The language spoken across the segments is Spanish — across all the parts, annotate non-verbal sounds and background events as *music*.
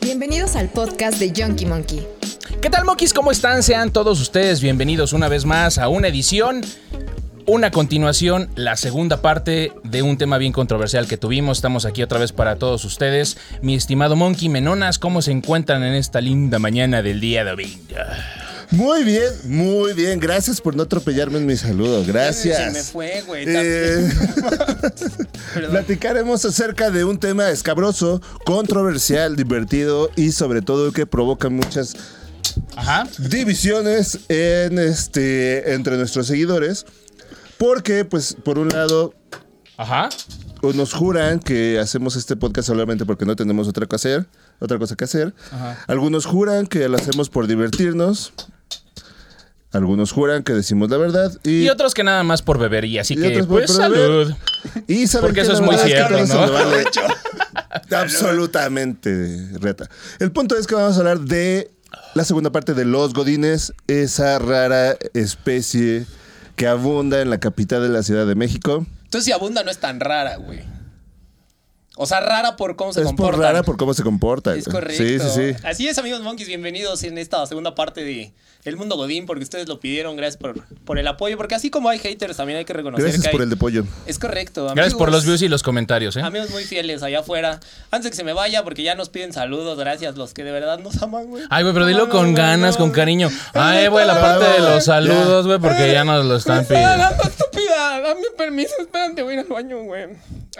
Bienvenidos al podcast de Junkie Monkey. ¿Qué tal, monkeys? ¿Cómo están? Sean todos ustedes bienvenidos una vez más a una edición, una continuación, la segunda parte de un tema bien controversial que tuvimos. Estamos aquí otra vez para todos ustedes. Mi estimado Monkey Menonas, ¿cómo se encuentran en esta linda mañana del día domingo? Muy bien, muy bien. Gracias por no atropellarme en mi saludo. Gracias. Se me fue, güey. Eh, *laughs* platicaremos acerca de un tema escabroso, controversial, divertido y sobre todo que provoca muchas Ajá. divisiones en este entre nuestros seguidores. Porque, pues, por un lado, Ajá. nos juran que hacemos este podcast solamente porque no tenemos otra cosa hacer, otra cosa que hacer. Algunos juran que lo hacemos por divertirnos. Algunos juran que decimos la verdad y, Y otros que nada más por bebería, así y que otros por pues beber. salud. y saben Porque que eso es muy que cierto. *laughs* *laughs* Absolutamente, reta. El punto es que vamos a hablar de la segunda parte de los godines, esa rara especie que abunda en la capital de la Ciudad de México. Entonces, si abunda, no es tan rara, güey. O sea, rara por cómo se es comporta. por rara por cómo se comporta. Es correcto. Sí, sí, sí. Así es, amigos monkeys, bienvenidos en esta segunda parte de El Mundo Godín, porque ustedes lo pidieron, gracias por, por el apoyo, porque así como hay haters, también hay que reconocer Gracias que hay... por el de pollo. Es correcto, amigos. Gracias por los views y los comentarios, ¿eh? Amigos muy fieles allá afuera. Antes de que se me vaya, porque ya nos piden saludos, gracias los que de verdad nos aman, güey. Ay, güey, pero dilo con ganas, con cariño. Ay, güey, la parte de los saludos, güey, porque ya nos lo están Está pidiendo. estúpida. Dame permiso, espérate, voy a ir al baño, güey.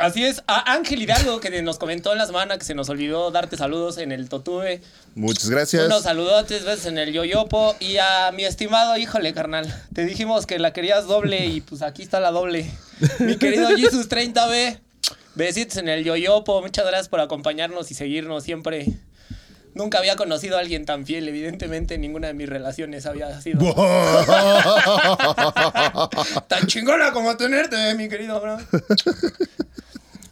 Así es, a Ángel Hidalgo, que nos comentó en la semana que se nos olvidó darte saludos en el Totube. Muchas gracias. Unos saludotes, veces en el Yoyopo. Y a mi estimado, híjole, carnal. Te dijimos que la querías doble y pues aquí está la doble. Mi querido Jesus 30B. Besitos en el Yoyopo. Muchas gracias por acompañarnos y seguirnos siempre. Nunca había conocido a alguien tan fiel. Evidentemente, ninguna de mis relaciones había sido *laughs* tan chingona como tenerte, mi querido bro.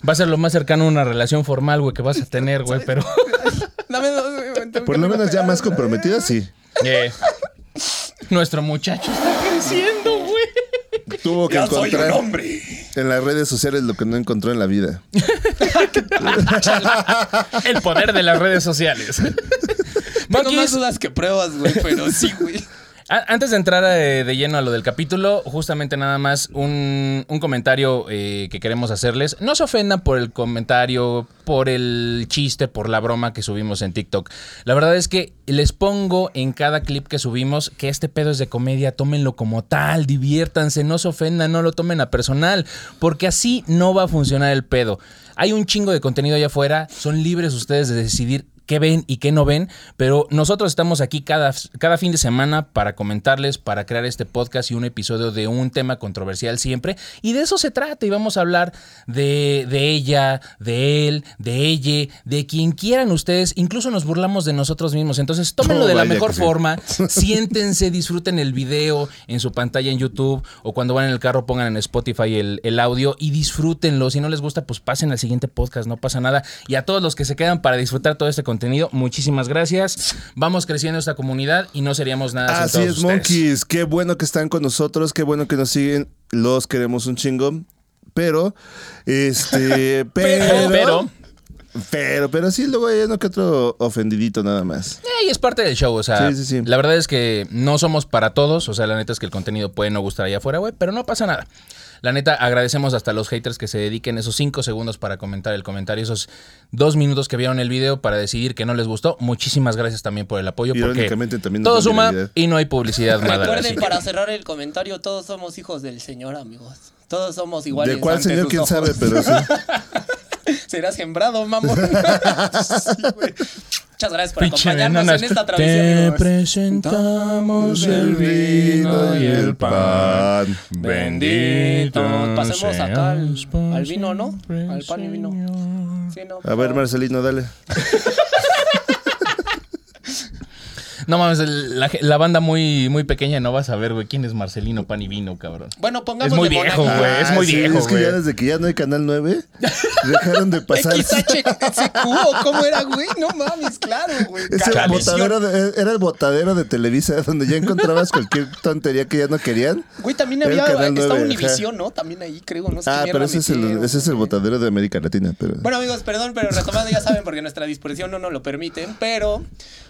Va a ser lo más cercano a una relación formal, güey, que vas a tener, güey, pero... *laughs* Dame dos, güey, Por lo menos ya más comprometida, sí. Eh, Nuestro muchacho está creciendo, güey. Tuvo que Ya soy un encontrar hombre. en las redes sociales lo que no encontró en la vida. El poder de las redes sociales. Tengo más dudas que pruebas, güey, pero sí, güey. Antes de entrar eh, de lleno a lo del capítulo, justamente nada más un, un comentario eh, que queremos hacerles. No se ofendan por el comentario, por el chiste, por la broma que subimos en TikTok. La verdad es que les pongo en cada clip que subimos que este pedo es de comedia, tómenlo como tal, diviértanse, no se ofendan, no lo tomen a personal, porque así no va a funcionar el pedo. Hay un chingo de contenido allá afuera, son libres ustedes de decidir qué ven y qué no ven, pero nosotros estamos aquí cada, cada fin de semana para comentarles, para crear este podcast y un episodio de un tema controversial siempre, y de eso se trata, y vamos a hablar de, de ella, de él, de ella, de quien quieran ustedes, incluso nos burlamos de nosotros mismos, entonces tómenlo de la mejor sí. forma, *laughs* siéntense, disfruten el video en su pantalla en YouTube, o cuando van en el carro pongan en Spotify el, el audio y disfrútenlo, si no les gusta, pues pasen al siguiente podcast, no pasa nada, y a todos los que se quedan para disfrutar todo este contenido, muchísimas gracias. Vamos creciendo esta comunidad y no seríamos nada sin Así todos es, ustedes. monkeys. Qué bueno que están con nosotros, qué bueno que nos siguen. Los queremos un chingo. Pero, este, *laughs* pero, Pero, pero, pero sí, luego hay uno que otro ofendidito nada más. eh, y es parte del show, o sea, Sí, sí, sí. la verdad es que no somos para todos, o sea, la neta es que el contenido puede no gustar allá afuera, güey, pero no pasa nada. La neta, agradecemos hasta los haters que se dediquen esos cinco segundos para comentar el comentario, esos dos minutos que vieron el video para decidir que no les gustó. Muchísimas gracias también por el apoyo, porque también todo suma y no hay publicidad mala. Recuerden, para cerrar el comentario, todos somos hijos del Señor, amigos. Todos somos iguales. ¿De cuál ante señor? sus ¿Quién ojos. sabe? Pero sí. *laughs* *laughs* Serás sembrado, mamón. *laughs* Sí, güey. Muchas gracias por Pinche acompañarnos en esta Te travesía, amigos. presentamos el vino y el pan. Bendito. Pasemos acá al, al vino, ¿no? Al pan y vino. Sí, ¿no? A ver, Marcelino, dale. *laughs* No mames, el- la, la banda muy, muy pequeña no vas a ver, güey, quién es Marcelino Pan y Vino, cabrón. Bueno, pongamos Es muy viejo, güey. es muy viejo, Es que ya desde que ya no hay Canal 9, *laughs* dejaron de pasar. XHSQ, ¿o ¿cómo era, güey? No mames, claro, güey. Era el botadero de Televisa, *laughs* donde ya encontrabas cualquier tontería que ya no querían. Güey, también había. Canal Estaba 9, Univisión, ¿no? También ahí, creo. No sé Ah, pero ese es, el, ese es el botadero de América Latina. Pero... Bueno, amigos, perdón, pero retomando, ya saben, porque nuestra disposición no nos lo permite. Pero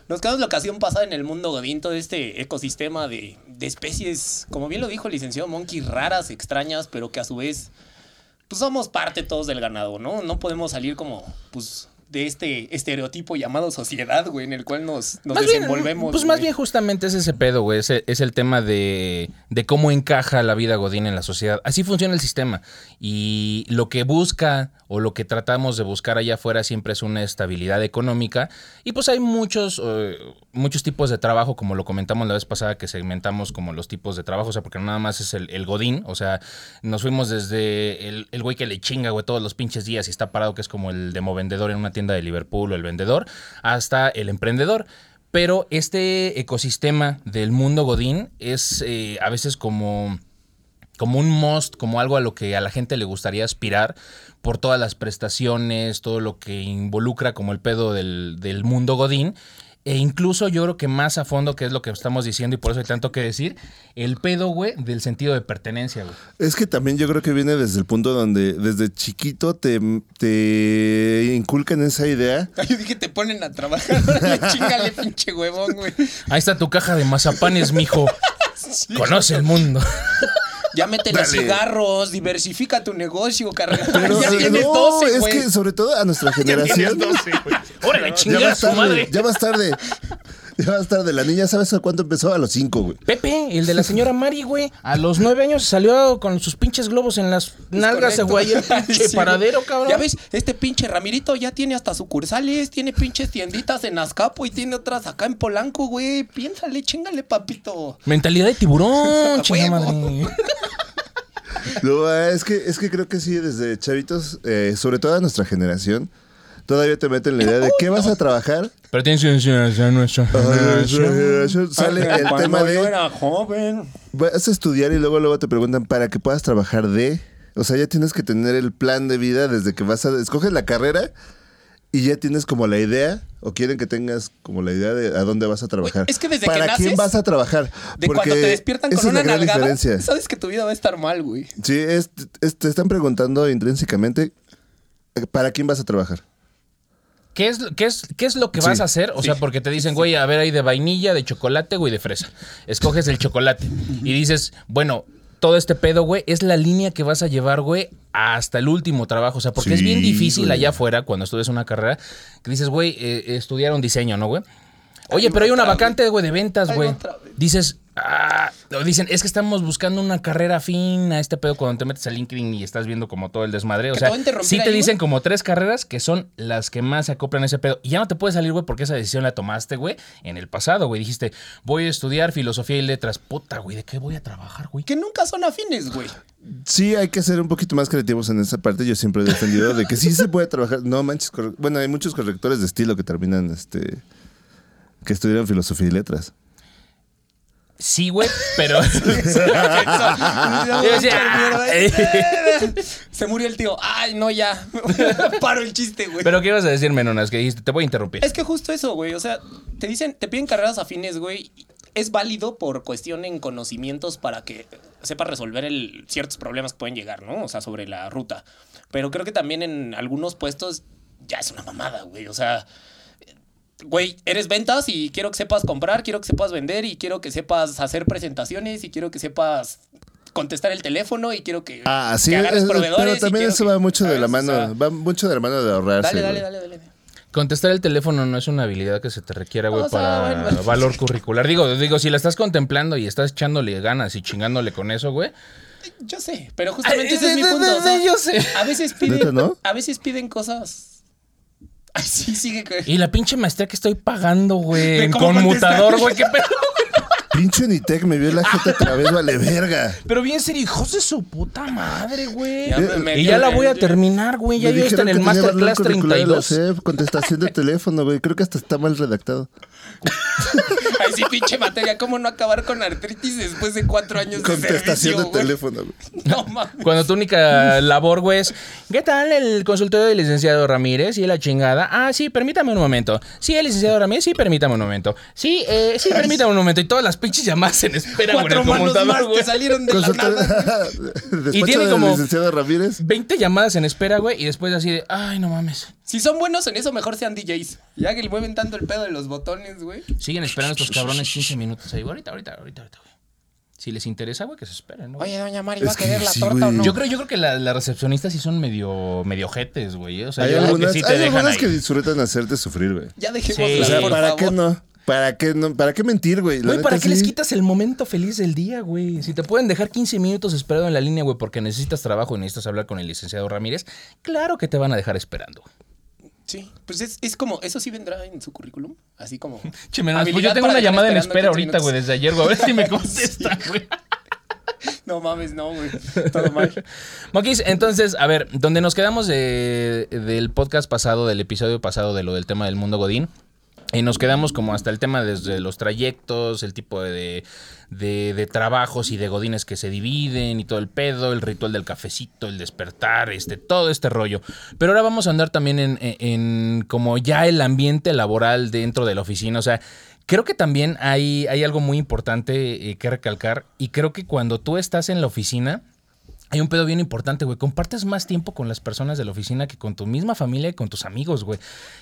nos quedamos la ocasión pasada en el mundo godín, todo este ecosistema de, de especies, como bien lo dijo el licenciado Monkey, raras, extrañas, pero que a su vez, pues somos parte todos del ganado, ¿no? No podemos salir como, pues, de este estereotipo llamado sociedad, güey, en el cual nos, nos bien, desenvolvemos. pues más bien justamente es ese pedo, güey. Es, es el tema de, de cómo encaja la vida godín en la sociedad. Así funciona el sistema. Y lo que busca o lo que tratamos de buscar allá afuera siempre es una estabilidad económica. Y pues hay muchos, eh, muchos tipos de trabajo, como lo comentamos la vez pasada, que segmentamos como los tipos de trabajo. O sea, porque no nada más es el, el godín. O sea, nos fuimos desde el, el güey que le chinga, güey, todos los pinches días y está parado, que es como el demovendedor en una tienda de Liverpool o el vendedor, hasta el emprendedor. Pero este ecosistema del mundo Godín es eh, a veces como, como un must, como algo a lo que a la gente le gustaría aspirar por todas las prestaciones, todo lo que involucra como el pedo del, del mundo Godín. E incluso yo creo que más a fondo, que es lo que estamos diciendo y por eso hay tanto que decir, el pedo, güey, del sentido de pertenencia, güey. Es que también yo creo que viene desde el punto donde desde chiquito te, te inculcan esa idea. *laughs* Yo dije, te ponen a trabajar. *laughs* Chingale, pinche huevón, güey. Ahí está tu caja de mazapanes, mijo. *laughs* Conoce el mundo. Ya métele Dale. cigarros, diversifica tu negocio, carnal. Pero ya eh, tienes no, 12, es güey. que sobre todo a nuestra generación. Órale, Ya chingada vas su tarde, madre. ya vas tarde. Ya vas tarde. La niña, ¿sabes a cuánto empezó? A los cinco, güey. Pepe, el de la señora Mari, güey. A los nueve años salió con sus pinches globos en las nalgas, correcto. güey. El pinche *laughs* Sí, paradero, cabrón. Ya ves, este pinche Ramirito ya tiene hasta sucursales, tiene pinches tienditas en Azcapo y tiene otras acá en Polanco, güey. Piénsale, chingale, papito. Mentalidad de tiburón, *laughs* A madre. No, es que, es que creo que sí, desde chavitos, eh, sobre todo a nuestra generación, todavía te meten la idea de qué vas a trabajar. Pero tienes que enseñar a nuestra generación. Sale el Cuando tema yo de era joven. vas a estudiar y luego luego te preguntan para que puedas trabajar de, o sea, ya tienes que tener el plan de vida desde que vas a escoges la carrera y ya tienes como la idea o quieren que tengas como la idea de a dónde vas a trabajar. es que desde que para quién naces, vas a trabajar, De porque cuando te despiertan esa con es la una gran nalgada, diferencia. sabes que tu vida va a estar mal, güey. Sí, es- es- te están preguntando intrínsecamente para quién vas a trabajar. ¿Qué es, qué, es, ¿Qué es lo que Sí, vas a hacer? O sea, porque te dicen, güey, a ver, hay de vainilla, de chocolate, güey, de fresa. Escoges el chocolate. Y dices, bueno, todo este pedo, güey, es la línea que vas a llevar, güey, hasta el último trabajo. O sea, porque es bien difícil güey. allá afuera, cuando estudias una carrera, que dices, güey, eh, estudiaron diseño, ¿no, güey? Oye, pero hay una vacante, güey, de ventas, güey. Dices, ah, o dicen, es que estamos buscando una carrera fina, este pedo cuando te metes a LinkedIn y estás viendo como todo el desmadre. O sea, sí te ahí, dicen como tres carreras que son las que más se acoplan a ese pedo. Y ya no te puedes salir, güey, porque esa decisión la tomaste, güey, en el pasado, güey. Dijiste, voy a estudiar filosofía y letras. Puta, güey, ¿de qué voy a trabajar, güey? Que nunca son afines, güey. Sí, hay que ser un poquito más creativos en esa parte. Yo siempre he defendido de que sí se puede trabajar. No manches, bueno, hay muchos correctores de estilo que terminan, este, que estudian filosofía y letras. Sí, güey, pero... *laughs* Decía, Se murió el tío. Ay, no, ya. *laughs* Paro el chiste, güey. pero ¿qué ibas a decir, Menonas? Que dijiste, te voy a interrumpir. Es que justo eso, güey. O sea, te dicen, te piden carreras afines, güey. Es válido por cuestión en conocimientos para que sepas resolver el, ciertos problemas que pueden llegar, ¿no? O sea, sobre la ruta. Pero creo que también en algunos puestos ya es una mamada, güey. O sea, güey, eres ventas y quiero que sepas comprar, quiero que sepas vender y quiero que sepas hacer presentaciones y quiero que sepas contestar el teléfono y quiero que, Ah, sí, que agarres proveedores. pero también eso que- va mucho de la O mano, sea, va mucho de la mano de ahorrarse. Dale, dale, dale, dale. Contestar el teléfono no es una habilidad que se te requiera, güey, O sea, para bueno, bueno. valor curricular. Digo, digo, si la estás contemplando y estás echándole ganas y chingándole con eso, güey. Yo sé, pero justamente Ay, ese es mi de- punto. o sea, de- yo sé. A veces piden, ¿Neta, no? a veces piden cosas. Ay, sí, sigue. güey. Y la pinche maestría que estoy pagando, güey, ¿De en conmutador, güey, qué pedo. Pinche Nitec me vio la jeta otra vez, vale verga. Pero bien serio, hijos de su puta madre, güey. Ya me Y ya la voy a terminar, güey. Ya yo está en el Masterclass curricular de la 32. SEP, contestación de teléfono, güey. Creo que hasta está mal redactado. *laughs* Sí, pinche materia. ¿Cómo no acabar con artritis después de cuatro años de Contestación servicio, de teléfono, güey. No mames. Cuando tu única labor, güey, es ¿Qué tal el consultorio del licenciado Ramírez y la chingada? Ah, sí, permítame un momento. Sí, el licenciado Ramírez, sí, permítame un momento. Sí, eh, sí, permítame un momento. Y todas las pinches llamadas en espera, güey, en Cuatro el manos más que salieron de la nada. *laughs* Despacho tiene como- licenciado Ramírez. 20 llamadas en espera, güey, y después así de, ay, no mames. Si son buenos en eso, mejor sean DJs. Ya que le mueven tanto el pedo de los botones, güey. Siguen esperando estos cabrones 15 minutos ahí. Ahorita, ahorita, ahorita, ahorita, güey. Si les interesa, güey, que se esperen, ¿no? Oye, doña Mari, ¿va a querer que la sí, torta o güey. no? Yo creo, yo creo que la- las recepcionistas sí son medio, medio jetes, güey. O sea, Hay yo creo que algunas, sí te hay dejan algunas ahí. que disfrutan hacerte sufrir, güey. Ya dejemos Sí. O sea, por ¿para favor. qué no? ¿Para qué no? ¿Para qué mentir, güey? Güey, ¿para qué les quitas el momento feliz del día, güey? Si te pueden dejar 15 minutos esperando en la línea, güey, porque necesitas trabajo y necesitas hablar con el licenciado Ramírez, claro que te van a dejar esperando. Sí, pues es, es como, eso sí vendrá en su currículum. Así como. *laughs* Che, menos, pues yo tengo una llamada en espera 15 ahorita, güey, desde ayer, güey. A ver si me *laughs* contesta, güey. *laughs* No mames, no, güey. Todo mal. Moquis, entonces, a ver, donde nos quedamos de- del podcast pasado, del episodio pasado de lo del tema del mundo Godín, y nos quedamos como hasta el tema desde los trayectos, el tipo de, de- de trabajos y de godines que se dividen y todo el pedo, el ritual del cafecito, el despertar, este, todo este rollo. Pero ahora vamos a andar también en, en- como ya el ambiente laboral dentro de la oficina. O sea, creo que también hay, hay algo muy importante eh, que recalcar y creo que cuando tú estás en la oficina... Hay un pedo bien importante, güey. Compartes más tiempo con las personas de la oficina que con tu misma familia y con tus amigos, güey.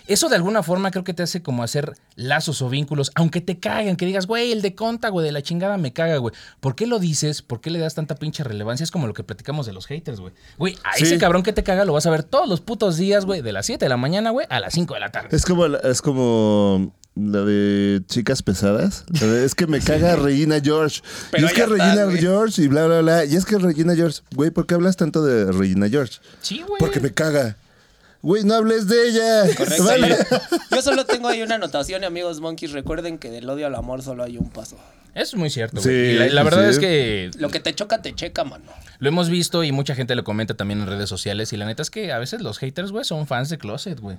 Eso de alguna forma creo que te hace como hacer lazos o vínculos, aunque te caguen, que digas, güey, el de conta, güey, de la chingada me caga, güey. ¿Por qué lo dices? ¿Por qué le das tanta pinche relevancia? Es como lo que platicamos de los haters, güey. Güey, a Sí. ese cabrón que te caga lo vas a ver todos los putos días, güey, de las 7 de la mañana, güey, a las 5 de la tarde. Es como, es como la de chicas pesadas. La de, es que me *laughs* caga Regina George. Pero y es que está, Regina güey. George y bla, bla, bla. Y es que Regina George. Güey, ¿por qué hablas tanto de Regina George? Sí, güey. Porque me caga. Güey, no hables de ella. Correcto. *laughs* Vale. Yo solo tengo ahí una anotación, amigos monkeys. Recuerden que del odio al amor solo hay un paso. Eso es muy cierto, Sí. Y la, la verdad sí. es que Lo que te choca, te checa, mano. Lo hemos visto y mucha gente lo comenta también en redes sociales. Y la neta es que a veces los haters, güey, son fans de Closet, güey.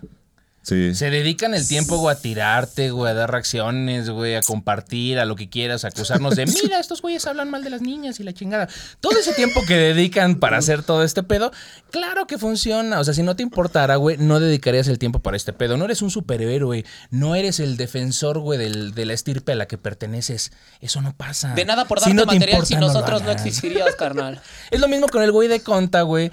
Sí. Se dedican el tiempo, güey, a tirarte, güey, a dar reacciones, güey, a compartir, a lo que quieras, a acusarnos de, mira, estos güeyes hablan mal de las niñas y la chingada. Todo ese tiempo que dedican para hacer todo este pedo, claro que funciona. O sea, si no te importara, güey, no dedicarías el tiempo para este pedo. No eres un superhéroe, no eres el defensor, güey, del- de la estirpe a la que perteneces. Eso no pasa. De nada por Si darte no te material importa, si no nosotros no, hagas. existirías, carnal. *laughs* Es lo mismo con el güey de conta, güey,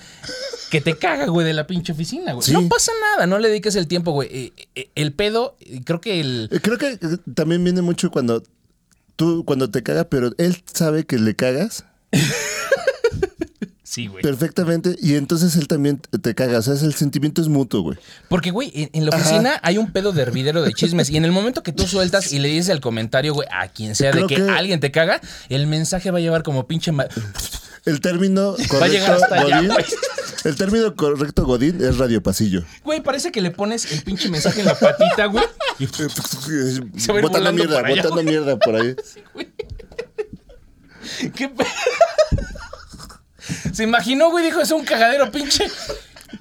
que te caga, güey, de la pinche oficina, güey. Sí. No pasa nada, no le dediques el tiempo, güey. Eh, eh, el pedo, eh, creo que el... Creo que también viene mucho cuando tú, cuando te caga, pero él sabe que le cagas *laughs* Sí, güey. perfectamente y entonces él también te caga. O sea, es el sentimiento es mutuo, güey. Porque, güey, en, en la oficina hay un pedo de hervidero de chismes. Y en el momento que tú sueltas y le dices el comentario, güey, a quien sea Creo de que, que- alguien te caga, el mensaje va a llevar como pinche. ma- El término Va a llegar correcto, hasta Godín. El término correcto, Godín, es radio pasillo. Güey, parece que le pones el pinche mensaje en la patita, güey. y- *laughs* Se va a ir botando mierda, allá, botando güey. mierda por ahí. ¿Qué pe- *laughs* Se imaginó, güey, dijo, es un cagadero, pinche.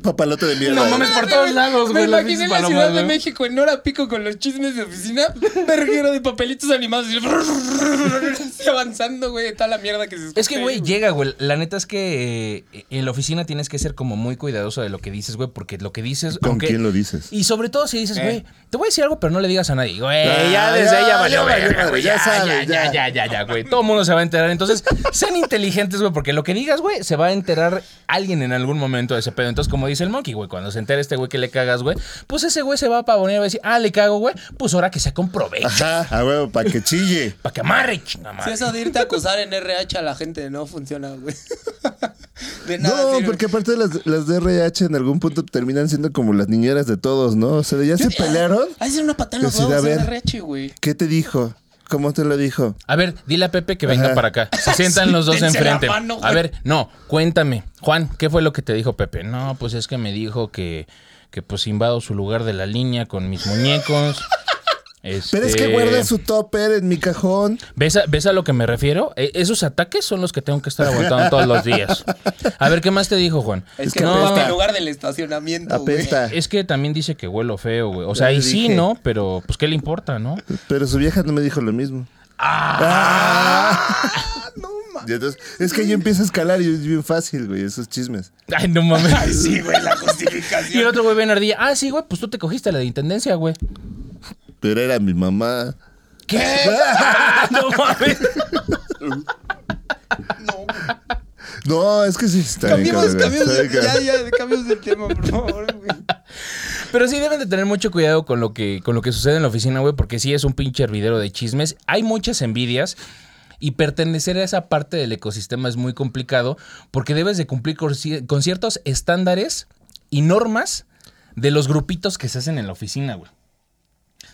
Papalote de mierda. No mames, por todos lados, Me güey. las imaginé pinches en la Ciudad de güey. México en hora pico con los chismes de oficina, *laughs* verguero de papelitos animados y *laughs* avanzando, güey, de toda la mierda que se escucha. Es que, güey, llega, güey. La neta es que eh, en la oficina tienes que ser como muy cuidadoso de lo que dices, güey, porque lo que dices. ¿Con aunque- quién lo dices? Y sobre todo si dices, Eh. güey, te voy a decir algo, pero no le digas a nadie. Güey, Ah, ya desde ya valió verga, güey. ya Ya, sabes, ya, ya. ya, ya, ya, güey. Todo el mundo se va a enterar. Entonces, *laughs* sean inteligentes, güey, porque lo que digas, güey, se va a enterar alguien en algún momento de ese pedo. Entonces, como dice el monkey, güey, cuando se entere este güey que le cagas, güey, pues ese güey se va a pavonear y va a decir, ah, le cago, güey, pues ahora que se comproveche. Ajá, a huevo, para que chille. *laughs* Para que amarre, Si eso de irte a acusar en RH a la gente no funciona, güey. *laughs* De nada No, sirve. porque aparte las, las de RH en algún punto terminan siendo como las niñeras de todos, ¿no? O sea, ya se pelearon. Hay que una patada en los Decir, huevos ver. RH, güey. ¿Qué te dijo? ¿Cómo te lo dijo? A ver, dile a Pepe que venga Ajá. para acá. Se sientan *laughs* los dos enfrente. mano, a ver, no, cuéntame. Juan, ¿qué fue lo que te dijo Pepe? No, pues es que me dijo que, que pues invado su lugar de la línea con mis muñecos. Pero es que Este, guarda su topper en mi cajón. ¿Ves a, ves a lo que me refiero? Eh, esos ataques son los que tengo que estar aguantando todos los días. A ver, ¿qué más te dijo, Juan? Es, Es que que no, apesta. en lugar del estacionamiento, güey. Apesta. Es que también dice que huelo feo, güey. O sea, y sí. ¿no? Pero, pues, ¿qué le importa, no? Pero su vieja no me dijo lo mismo. Ah. *laughs* Y entonces, es que yo empiezo a escalar y es bien fácil, güey, esos chismes. Ay, no mames. Ay, sí, güey, la Y el justificación. otro güey bien ardilla. Ah, sí, güey, pues tú te cogiste la de intendencia, güey. Pero era mi mamá. ¿Qué? *laughs* no mames. No, es que sí está bien, Cambiemos, está ya, ya, cambiemos de tema, por favor, güey. Pero sí deben de tener mucho cuidado con lo que, con lo que sucede en la oficina, güey, porque sí es un pinche hervidero de chismes. Hay muchas envidias. Y pertenecer a esa parte del ecosistema es muy complicado porque debes de cumplir con ciertos estándares y normas de los grupitos que se hacen en la oficina, güey.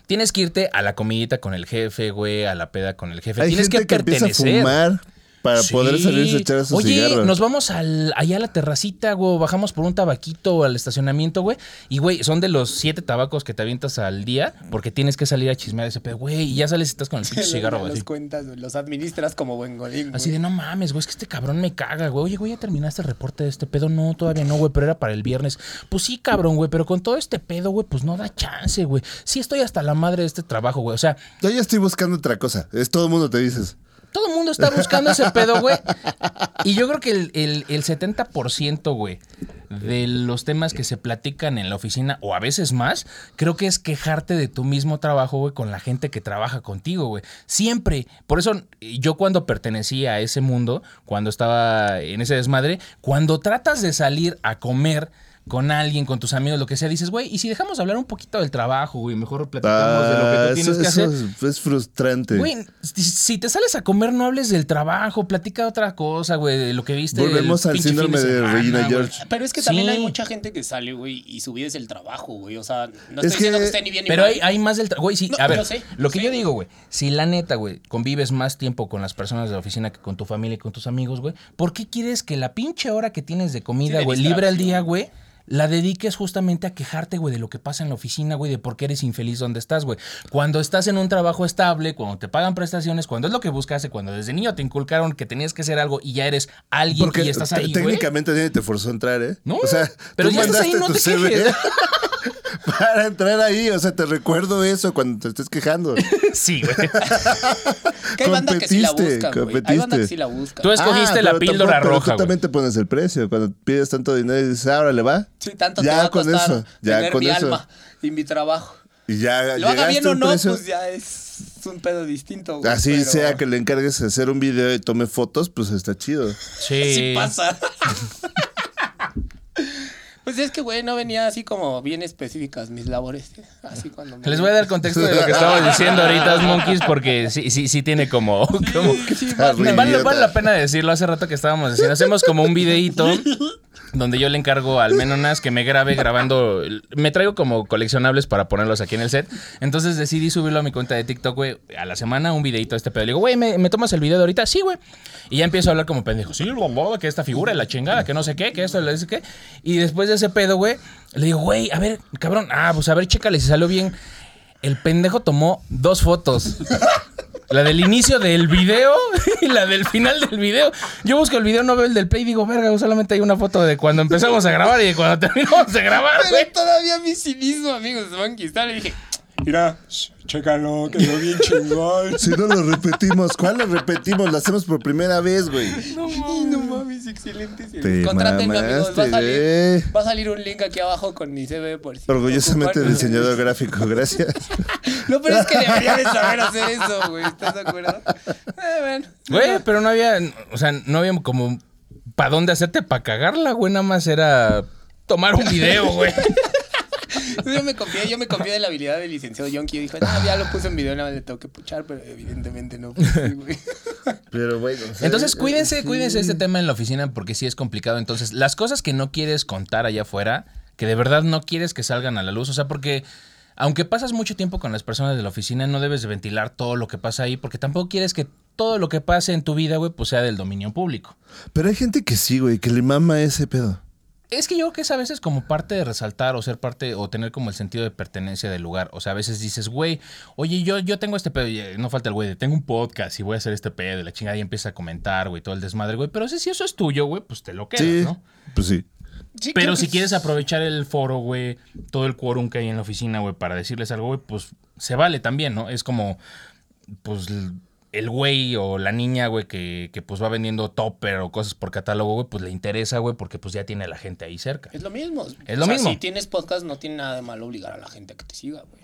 Tienes que irte a la comidita con el jefe, güey, a la peda con el jefe. Hay Tienes gente que que, empieza a pertenecer. fumar para Sí. poder salirse a echar su Oye, cigarro. nos vamos al, allá a la terracita, güey. Bajamos por un tabaquito al estacionamiento, güey. Y, güey, son de los siete tabacos que te avientas al día porque tienes que salir a chismear ese pedo, güey. Y ya sales y estás con el pinche cigarro, güey. Los cuentas, güey, los administras como buen godín. así de, no mames, güey, es que este cabrón me caga, güey. Oye, güey, ¿ya terminaste el reporte de este pedo? No, todavía no, güey, pero era para el viernes. Pues sí, cabrón, güey, pero con todo este pedo, güey, pues no da chance, güey. Sí estoy hasta la madre de este trabajo, güey. O sea, Yo ya estoy buscando otra cosa. Es todo el mundo te dices. Todo el mundo está buscando ese pedo, güey. Y yo creo que el, el, el 70%, güey, de los temas que se platican en la oficina, o a veces más, creo que es quejarte de tu mismo trabajo, güey, con la gente que trabaja contigo, güey. Siempre. Por eso yo cuando pertenecía a ese mundo, cuando estaba en ese desmadre, cuando tratas de salir a comer con alguien, con tus amigos, lo que sea, dices, güey, y si dejamos hablar un poquito del trabajo, güey, mejor platicamos de lo que Ah, tú tienes eso, que hacer. eso es, frustrante. Güey, si, te sales a comer, no hables del trabajo, platica de otra cosa, güey, de lo que viste. Volvemos al síndrome de semana, Regina güey. George. Pero es que también Sí. hay mucha gente que sale, güey, y su vida es el trabajo, güey. O sea, no Es estoy diciendo que- que esté ni bien ni Pero mal. hay, hay más del trabajo. Güey, sí, No, a ver, sé, lo que sé. yo digo, güey, si la neta, güey, convives más tiempo con las personas de la oficina que con tu familia y con tus amigos, güey, ¿por qué quieres que la pinche hora que tienes de comida, Sí, de güey, libre al día, güey? La dediques justamente a quejarte, güey, de lo que pasa en la oficina, güey, de por qué eres infeliz donde estás, güey. Cuando estás en un trabajo estable, cuando te pagan prestaciones, cuando es lo que buscaste, cuando desde niño te inculcaron que tenías que hacer algo y ya eres alguien Porque y estás ahí, güey. técnicamente nadie te forzó a entrar, ¿eh? No, o sea, pero tú ya estás ahí, no te CV quejes. *laughs* para entrar ahí. O sea, te recuerdo eso cuando te estés quejando. Sí, güey. *laughs* Que hay banda que sí la competiste, busca, güey. Hay banda que competiste. sí la busca. Tú escogiste Ah, la píldora tampoco- pero roja, Tú también te pones el precio. Cuando pides tanto dinero y dices, ahora le va. Sí, tanto ya te va a con eso, ya tener con mi eso. alma y mi trabajo. Y ya Lo haga bien a o no, precio. pues ya es un pedo distinto, güey. Así pero- sea que le encargues de hacer un video y tome fotos, pues está chido. Sí. Sí pasa. *laughs* Pues es que, güey, no venía así como bien específicas mis labores. Así cuando me- Les voy a dar contexto de lo que estamos diciendo ahorita, Monkeys, porque sí, sí, sí tiene como. Sí, *laughs* *laughs* vale, vale la pena decirlo. Hace rato que estábamos diciendo, hacemos como un videíto donde yo le encargo al Menonas que me grabe grabando. Me traigo como coleccionables para ponerlos aquí en el set. Entonces decidí subirlo a mi cuenta de TikTok, güey, a la semana, un videíto de este pedo. Le digo, güey, ¿me, me tomas el video de ahorita? Sí, güey. Y ya empiezo a hablar como pendejo. Sí, bla, que esta figura, la chingada, que no sé qué, que esto, le dice qué. Y después de ese pedo, güey, le digo, güey, a ver, cabrón, ah, pues a ver, chécale si salió bien. El pendejo tomó dos fotos. *laughs* La del inicio del video y la del final del video. Yo busco el video, no veo el del play y digo, verga, solamente hay una foto de cuando empezamos a grabar y de cuando *laughs* terminamos de grabar, güey. Pero todavía mi cinismo, amigos de Monkey Star. Le dije, mira, chécalo, quedó bien chingón. *laughs* Si no lo repetimos, ¿cuál lo repetimos? Lo hacemos por primera vez, güey. No mames, no mames, excelente. servicio. Te Contrátenme, amigos. Va a, salir, va a salir un link aquí abajo con mi CV por si. Orgullosamente diseñador gráfico, gracias. *laughs* No, pero es que debería de saber hacer eso, güey. ¿Estás de acuerdo? Eh, bueno. Güey, pero no había, o sea, no había como para dónde hacerte para cagarla, güey. Nada más era tomar un video, güey. *laughs* Yo me confié, yo me confié de la habilidad del licenciado Yonki. Yo dije, no, ya lo puse en video, nada más le tengo que puchar, pero evidentemente no. pues, sí, güey. Pero bueno. o sea, Entonces, eh, cuídense, sí. cuídense de este tema en la oficina porque sí es complicado. Entonces, las cosas que no quieres contar allá afuera, que de verdad no quieres que salgan a la luz, o sea, porque aunque pasas mucho tiempo con las personas de la oficina, no debes de ventilar todo lo que pasa ahí, porque tampoco quieres que todo lo que pase en tu vida, güey, pues sea del dominio público. Pero hay gente que sí, güey, que le mama ese pedo. Es que yo creo que es a veces como parte de resaltar o ser parte o tener como el sentido de pertenencia del lugar. O sea, a veces dices, güey, oye, yo, yo tengo este pedo, y, eh, no falta el güey, de, tengo un podcast y voy a hacer este pedo y la chingada y empieza a comentar, güey, todo el desmadre, güey. Pero si, si eso es tuyo, güey, pues te lo quedas, Sí, ¿no? pues sí. Sí, Pero si que quieres aprovechar el foro, güey, todo el quórum que hay en la oficina, güey, para decirles algo, güey, pues se vale también, ¿no? Es como, pues, el güey o la niña, güey, que, que pues va vendiendo topper o cosas por catálogo, güey, pues le interesa, güey, porque pues ya tiene a la gente ahí cerca. Es lo mismo. Es lo O sea, mismo. Si tienes podcast, no tiene nada de malo obligar a la gente a que te siga, güey.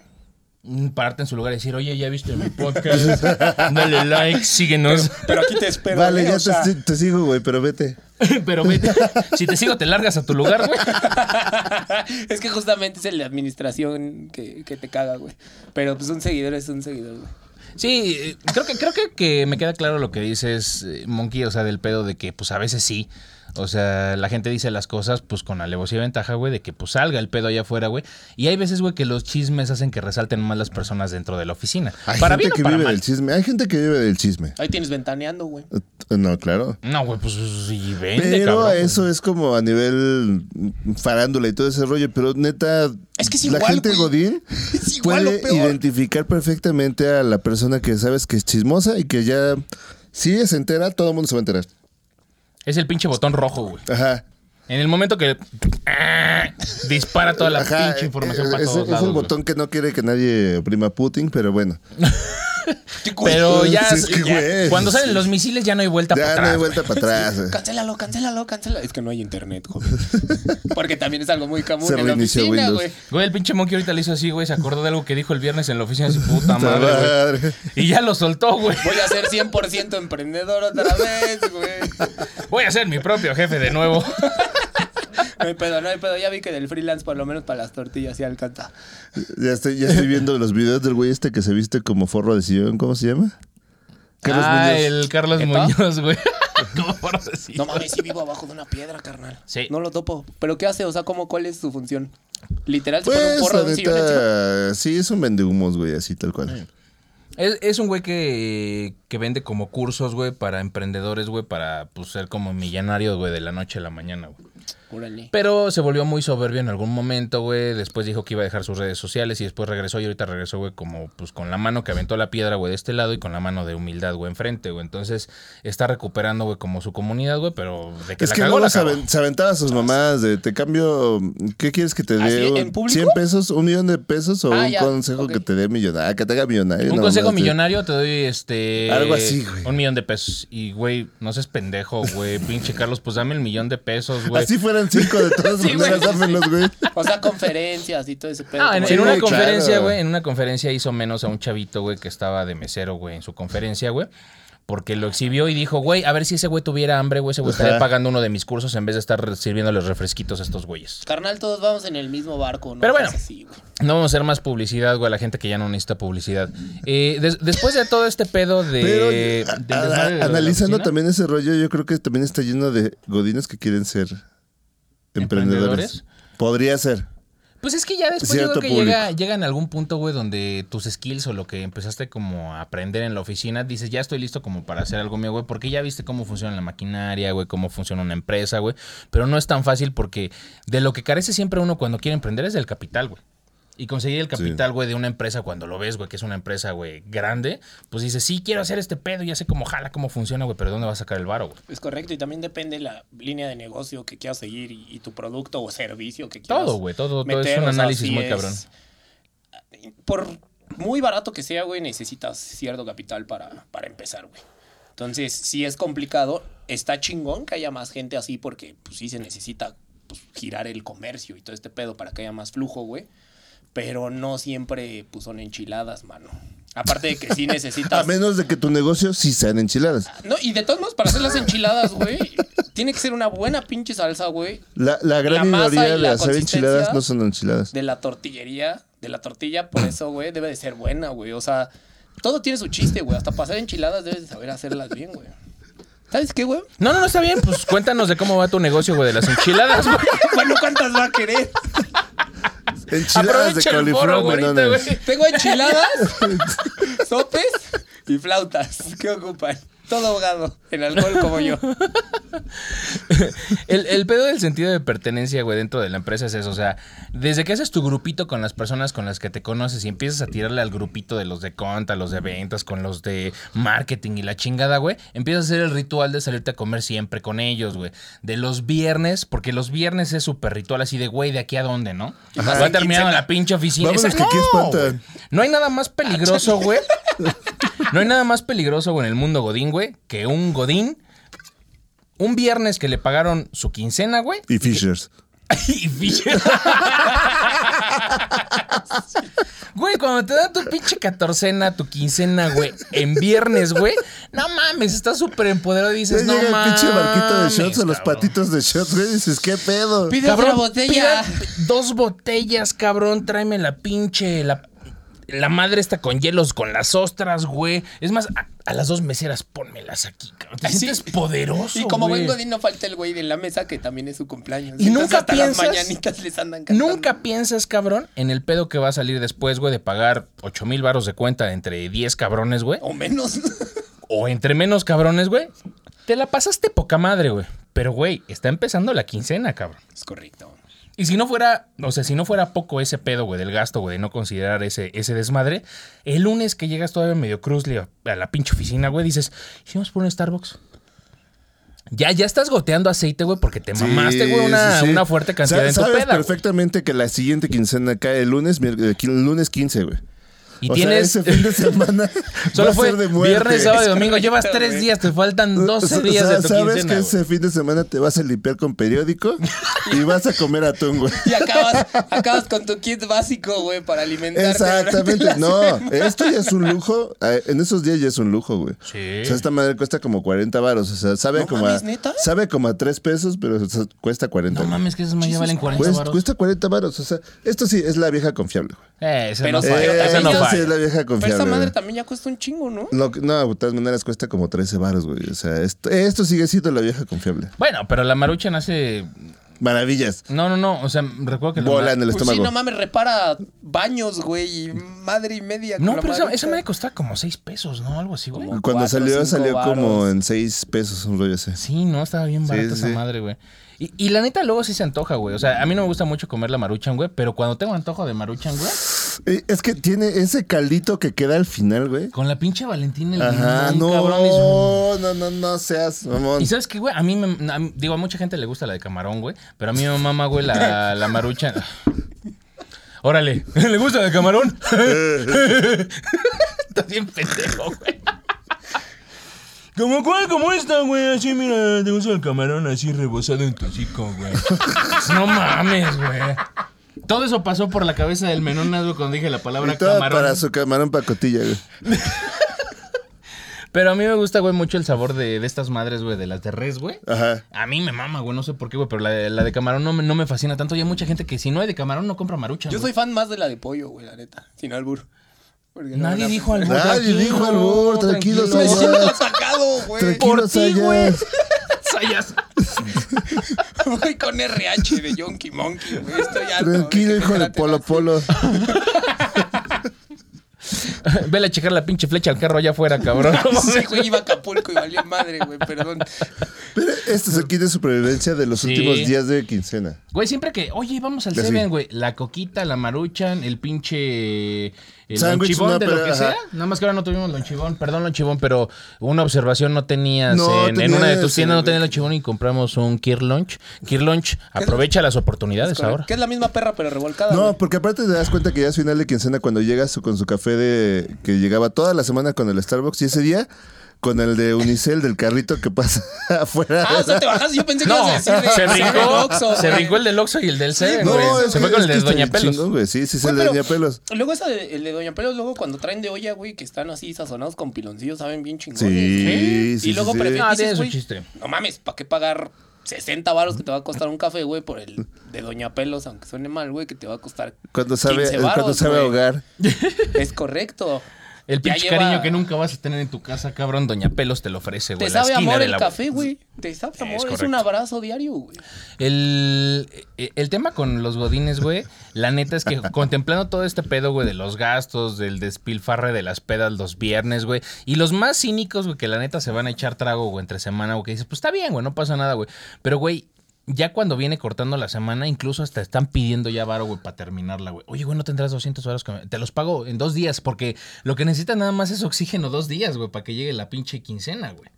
Mm, Pararte en su lugar y decir, oye, ya viste mi podcast, *laughs* dale like, síguenos. Pero aquí te espero. Vale, ya O sea, te, te sigo, güey, pero vete. *laughs* Pero vete, si te sigo, te largas a tu lugar, güey. *laughs* es que justamente es el de administración que, que te caga, güey. Pero pues un seguidor es un seguidor, güey. Sí, eh, creo que, creo que, que me queda claro lo que dices, eh, Monkey, o sea, del pedo de que pues a veces sí. O sea, la gente dice las cosas pues con alevosía y ventaja, güey, de que pues salga el pedo allá afuera, güey. Y hay veces, güey, que los chismes hacen que resalten más las personas dentro de la oficina. Hay para gente bien o que para vive mal. del chisme. Hay gente que vive del chisme. Ahí tienes ventaneando, güey. Eh, No, claro. No, güey, pues sí, vende, Pero cabrón. pues. eso es como a nivel farándula y todo ese rollo. Pero neta, Es que es la igual, gente güey. Godín *laughs* Es igual puede identificar perfectamente a la persona que sabes que es chismosa y que ya, si se entera, todo el mundo se va a enterar. Es el pinche botón rojo, güey. Ajá. En el momento que ah, dispara toda la Ajá, pinche información eh, para es, todos es lados. güey. botón que no quiere que nadie oprima a Putin, pero bueno. *laughs* Pero ya, Sí, es que, ya- güey, cuando sí. salen los misiles ya no hay vuelta para Ya no atrás. hay vuelta para atrás. *laughs* Cancélalo, cancélalo, cancélalo. Es que no hay internet, joven. *laughs* Porque también es algo muy común Se en la reinició oficina, Windows. güey. Güey, el pinche monkey ahorita le hizo así, güey. Se acordó de algo que dijo el viernes en la oficina. Así, puta madre, güey. Madre. Y ya lo soltó, güey. Voy a ser 100% emprendedor otra vez, güey. Voy a ser mi propio jefe de nuevo. *laughs* No hay pedo, no hay pedo. Ya vi que del freelance, por lo menos para las tortillas, sí alcanza. Ya estoy, ya estoy viendo los videos del güey este que se viste como forro de sillón. ¿Cómo se llama? Carlos ah, Muñoz. el Carlos ¿Epa? Muñoz, güey. *laughs* ¿Cómo por decir? No mames, sí vivo abajo de una piedra, carnal. Sí. No lo topo. ¿Pero qué hace? O sea, ¿cómo, ¿cuál es su función? Literal, se pone un Pues, porro la de un sillón sí, es un vendehumos, güey, así tal cual. Es, es un güey que, que vende como cursos, güey, para emprendedores, güey, para pues, ser como millonario, güey, de la noche a la mañana, güey. Órale. Pero se volvió muy soberbio en algún momento, güey. Después dijo que iba a dejar sus redes sociales y después regresó y ahorita regresó, güey, como pues con la mano que aventó la piedra, güey, de este lado y con la mano de humildad, güey, enfrente, güey. Entonces está recuperando, güey, como su comunidad, güey, pero de que Es la que cagó, la se, cagó. aven- se aventaba a sus mamás de te cambio, ¿qué quieres que te ¿Así, dé? en público? ¿100 pesos? ¿Un millón de pesos o Ah, un ya, consejo que te dé millonario? Que te haga millonario. Un no, consejo mames, te- millonario te doy este. Algo así, güey. Un millón de pesos. Y, güey, no seas pendejo, güey. Pinche Carlos, pues dame el millón de pesos, güey. Así fueran cinco de todas *laughs* Sí, maneras, güey. dámelos, güey. O sea, conferencias y todo ese pedo. No, en, en una Sí, conferencia, güey, en una conferencia hizo menos a un chavito, güey, que estaba de mesero, güey, en su conferencia, güey. Porque lo exhibió y dijo, güey, a ver si ese güey tuviera hambre, güey, ese güey estaría pagando uno de mis cursos en vez de estar sirviéndoles refresquitos a estos güeyes. Carnal, todos vamos en el mismo barco, ¿no? Pero bueno. Así. No vamos a hacer más publicidad, güey, a la gente que ya no necesita publicidad. Eh, des- después de todo este pedo de... Pero del a- a- desmadre de la analizando oficina, también ese rollo, yo creo que también está lleno de godines que quieren ser emprendedores. ¿Emprendedores? Podría ser. Pues es que ya después yo creo que llega, llega en algún punto, güey, donde tus skills o lo que empezaste como a aprender en la oficina, dices, ya estoy listo como para hacer algo mío, güey, porque ya viste cómo funciona la maquinaria, güey, cómo funciona una empresa, güey. Pero no es tan fácil porque de lo que carece siempre uno cuando quiere emprender es del capital, güey. Y conseguir el capital, güey, de una empresa cuando lo ves, güey, que es una empresa, güey, grande, pues dices, sí, quiero hacer este pedo, ya sé cómo jala, cómo funciona, güey, pero ¿dónde vas a sacar el varo, güey? Es correcto, y también depende la línea de negocio que quieras seguir y, y tu producto o servicio que quieras. Todo, güey, todo, todo es un o sea, análisis muy es- cabrón. Por muy barato que sea, güey, necesitas cierto capital para, para empezar, güey. Entonces, si es complicado, está chingón que haya más gente así porque, pues sí se necesita pues, girar el comercio y todo este pedo para que haya más flujo, güey. Pero no siempre, pues, son enchiladas, mano. Aparte de que sí *laughs* A necesitas... menos de que tu negocio sí sean enchiladas. No, y de todos modos, para hacer las enchiladas, güey, tiene que ser una buena pinche salsa, güey. La, la gran La y de hacer enchiladas no son enchiladas. De la tortillería, de la tortilla, por eso, güey, debe de ser buena, güey. O sea, todo tiene su chiste, güey. Hasta para hacer enchiladas debes de saber hacerlas bien, güey. ¿Sabes qué, güey? No, no, no está bien, pues cuéntanos de cómo va tu negocio, güey, de las enchiladas, güey. *laughs* Bueno, ¿cuántas va a querer? Enchiladas de Aprovecha el coliflor. Tengo enchiladas, *laughs* sopes y flautas. ¿Qué ocupan? Todo ahogado en alcohol como yo. *laughs* El, el pedo del sentido de pertenencia, güey, dentro de la empresa es eso. O sea, desde que haces tu grupito con las personas con las que te conoces y empiezas a tirarle al grupito de los de conta, los de ventas, con los de marketing y la chingada, güey, empiezas a hacer el ritual de salirte a comer siempre con ellos, güey. De los viernes, porque los viernes es súper ritual así de, güey, ¿de aquí a dónde, no? Ajá. Va terminando la pinche oficina. Esa- que aquí no, espantan. güey. No hay nada más peligroso, güey. No hay nada más peligroso, güey, en el mundo Godín, güey, que un Godín. Un viernes que le pagaron su quincena, güey. Y Fishers. *laughs* Y Fisher. Güey, cuando te dan tu pinche catorcena, tu quincena, güey, en viernes, güey, no mames, estás súper empoderado y Ya dices, no llega el mames. pinche barquito de shots o los patitos de shots, güey. Dices, ¿qué pedo? Pide Cabrón, otra botella. dos botellas, cabrón, tráeme la pinche, la, la madre está con hielos, con las ostras, güey. Es más, a, a las dos meseras, pónmelas aquí, cabrón. Te Ay, sí. sientes poderoso, Y como güey. buen godín no falta el güey de la mesa que también es su cumpleaños. Y Entonces nunca hasta piensas- las mañanitas les andan cantando. Nunca piensas, cabrón, en el pedo que va a salir después, güey, de pagar 8 mil baros de cuenta entre 10 cabrones, güey. O menos. O entre menos cabrones, güey. Te la pasaste poca madre, güey. Pero, güey, está empezando la quincena, cabrón. es correcto. Y si no fuera, o sea, si no fuera poco ese pedo, güey, del gasto, güey, de no considerar ese, ese desmadre, el lunes que llegas todavía medio cruzli a, la pinche oficina, güey, dices, ¿hicimos por un Starbucks? Ya, ya estás goteando aceite, güey, porque te mamaste, güey, una, Sí, sí, sí. una fuerte cantidad Sa- en tu Sabes peda. güey. perfectamente que la siguiente quincena cae el lunes, mier- eh, lunes 15, güey. Y o tienes. sea, ese fin de *laughs* semana *laughs* Solo va a fue ser de muerte. viernes, sábado y *laughs* domingo. Llevas tres días, te faltan 12 O días sea, de tu Sabes quincena. que güey. ese fin de semana te vas a limpiar con periódico y vas a comer atún, güey. Y acabas, acabas con tu kit básico, güey, para alimentarte. Exactamente. *laughs* No, semana. esto ya es un lujo. Eh, En esos días ya es un lujo, güey. Sí. O sea, esta madre cuesta como 40 varos. O sea, sabe No como mames, a, ¿neta? sabe como a 3 pesos, pero o sea, cuesta 40. No güey. mames, que esas más ya valen 40 Cuesta, baros. cuesta 40 varos. O sea, esto sí es la vieja confiable, güey. Eh, esa Pero no falla. pero esa no sí es la vieja Pero confiable. esa madre güey. también ya cuesta un chingo, ¿no? No, no, de todas maneras cuesta como 13 varos, güey. O sea, esto, esto sigue siendo la vieja confiable. Bueno, pero la maruchan hace. Maravillas. No, no, no. O sea, recuerdo que. la Bola en el Pues sí, estómago. no mames, repara baños, güey, y madre y media. No, pero esa, esa madre costaba como 6 pesos, ¿no? Algo así, güey. Cuando cuatro, salió, salió como en 6 pesos un rollo así. Sí, no, estaba bien barata sí, esa sí. madre, güey. Y, y la neta, luego sí se antoja, güey. O sea, a mí no me gusta mucho comer la maruchan, güey. Pero cuando tengo antojo de maruchan, güey, Eh, Es que tiene ese caldito que queda al final, güey. con la pinche Valentina el Ajá, limón, no, no, no, no seas mamón. Y sabes qué, güey, a mí me. a digo, a mucha gente le gusta la de camarón, güey. Pero a mí me mama, güey, la, la maruchan. Órale, *laughs* ¿le gusta la de camarón? *laughs* *laughs* Está bien pendejo, güey. ¿Como cuál? ¿Como esta, güey? Así, mira, te gusta el camarón así rebosado en tu hocico, güey. *laughs* no mames, güey. Todo eso pasó por la cabeza del menón, güey, cuando dije la palabra Y todo camarón. para su camarón pacotilla, güey. *laughs* Pero a mí me gusta, güey, mucho el sabor de, de estas madres, güey, de las de res, güey. Ajá. A mí me mama, güey, no sé por qué, güey, pero la de, la de camarón no me, no me fascina tanto. Y hay mucha gente que si no hay de camarón no compra maruchan. Yo güey. soy fan más de la de pollo, güey, la neta. Sin albur. No Nadie a dijo albur. Nadie tranquilo, dijo albur, tranquilo, Me siento atacado, *laughs* güey. Tranquilo, Por ti, güey. Sayas. *laughs* *laughs* Voy con RH de Yonky Monkey, güey. Estoy harto. Tranquilo, hijo de Polo. Polo. Vele a checar la pinche flecha al carro allá afuera, cabrón. Sí, güey, iba a Acapulco y valió madre, güey, perdón. Pero este es el kit de supervivencia de los Sí. últimos días de quincena. Güey, siempre que, oye, vamos al. Seven, güey. La coquita, la maruchan, el pinche. El lonchibón no, de lo que ajá. sea. Nada más que ahora no tuvimos lonchibón. Perdón, lonchibón, pero una observación no tenías. No en, en una de tus tiendas no tenías lonchibón y compramos un Kier Lunch. Kier Lunch, aprovecha las oportunidades ahora. Que es la misma perra, pero revolcada. No, güey. porque aparte te das cuenta que ya es final de quincena cuando llegas con su café de que llegaba toda la semana con el Starbucks y ese día con el de Unicel del carrito que pasa *laughs* afuera. Ah, o sea, te bajas yo pensé que No, ibas a decir de se de rincó, Oxxo, se güey. rincó el del Oxxo y el del Seven, No, güey. Se fue con el de Doña Pelos. güey. Sí, sí, es el de Doña Pelos. Luego esa de, el de Doña Pelos, luego cuando traen de olla, güey, que están así sazonados con piloncillos, saben bien chingones. Sí, sí, Y luego sí, sí. prefieres, Ah, güey. No mames, ¿para qué pagar 60 varos que te va a costar un café, güey, por el de Doña Pelos, aunque suene mal, güey, que te va a costar Cuando sabe, 15 cuando varos, sabe ahogar. Es correcto. El pinche lleva- cariño que nunca vas a tener en tu casa, cabrón. Doña Pelos te lo ofrece, güey. Te sabe amor el la- café, güey. Te sabe amor. Es, un abrazo diario, güey. El, eh, el tema con los godines, güey, *laughs* la neta es que contemplando todo este pedo, güey, de los gastos, del despilfarre de las pedas los viernes, güey, y los más cínicos, güey, que la neta se van a echar trago, güey, entre semana, güey, que dices, pues está bien, güey, no pasa nada, güey. Pero, güey, ya cuando viene cortando la semana, incluso hasta están pidiendo ya varo, güey, para terminarla, güey. Oye, güey, no tendrás 200 varos. Te los pago en dos días, porque lo que necesitas nada más es oxígeno dos días, güey, para que llegue la pinche quincena, güey.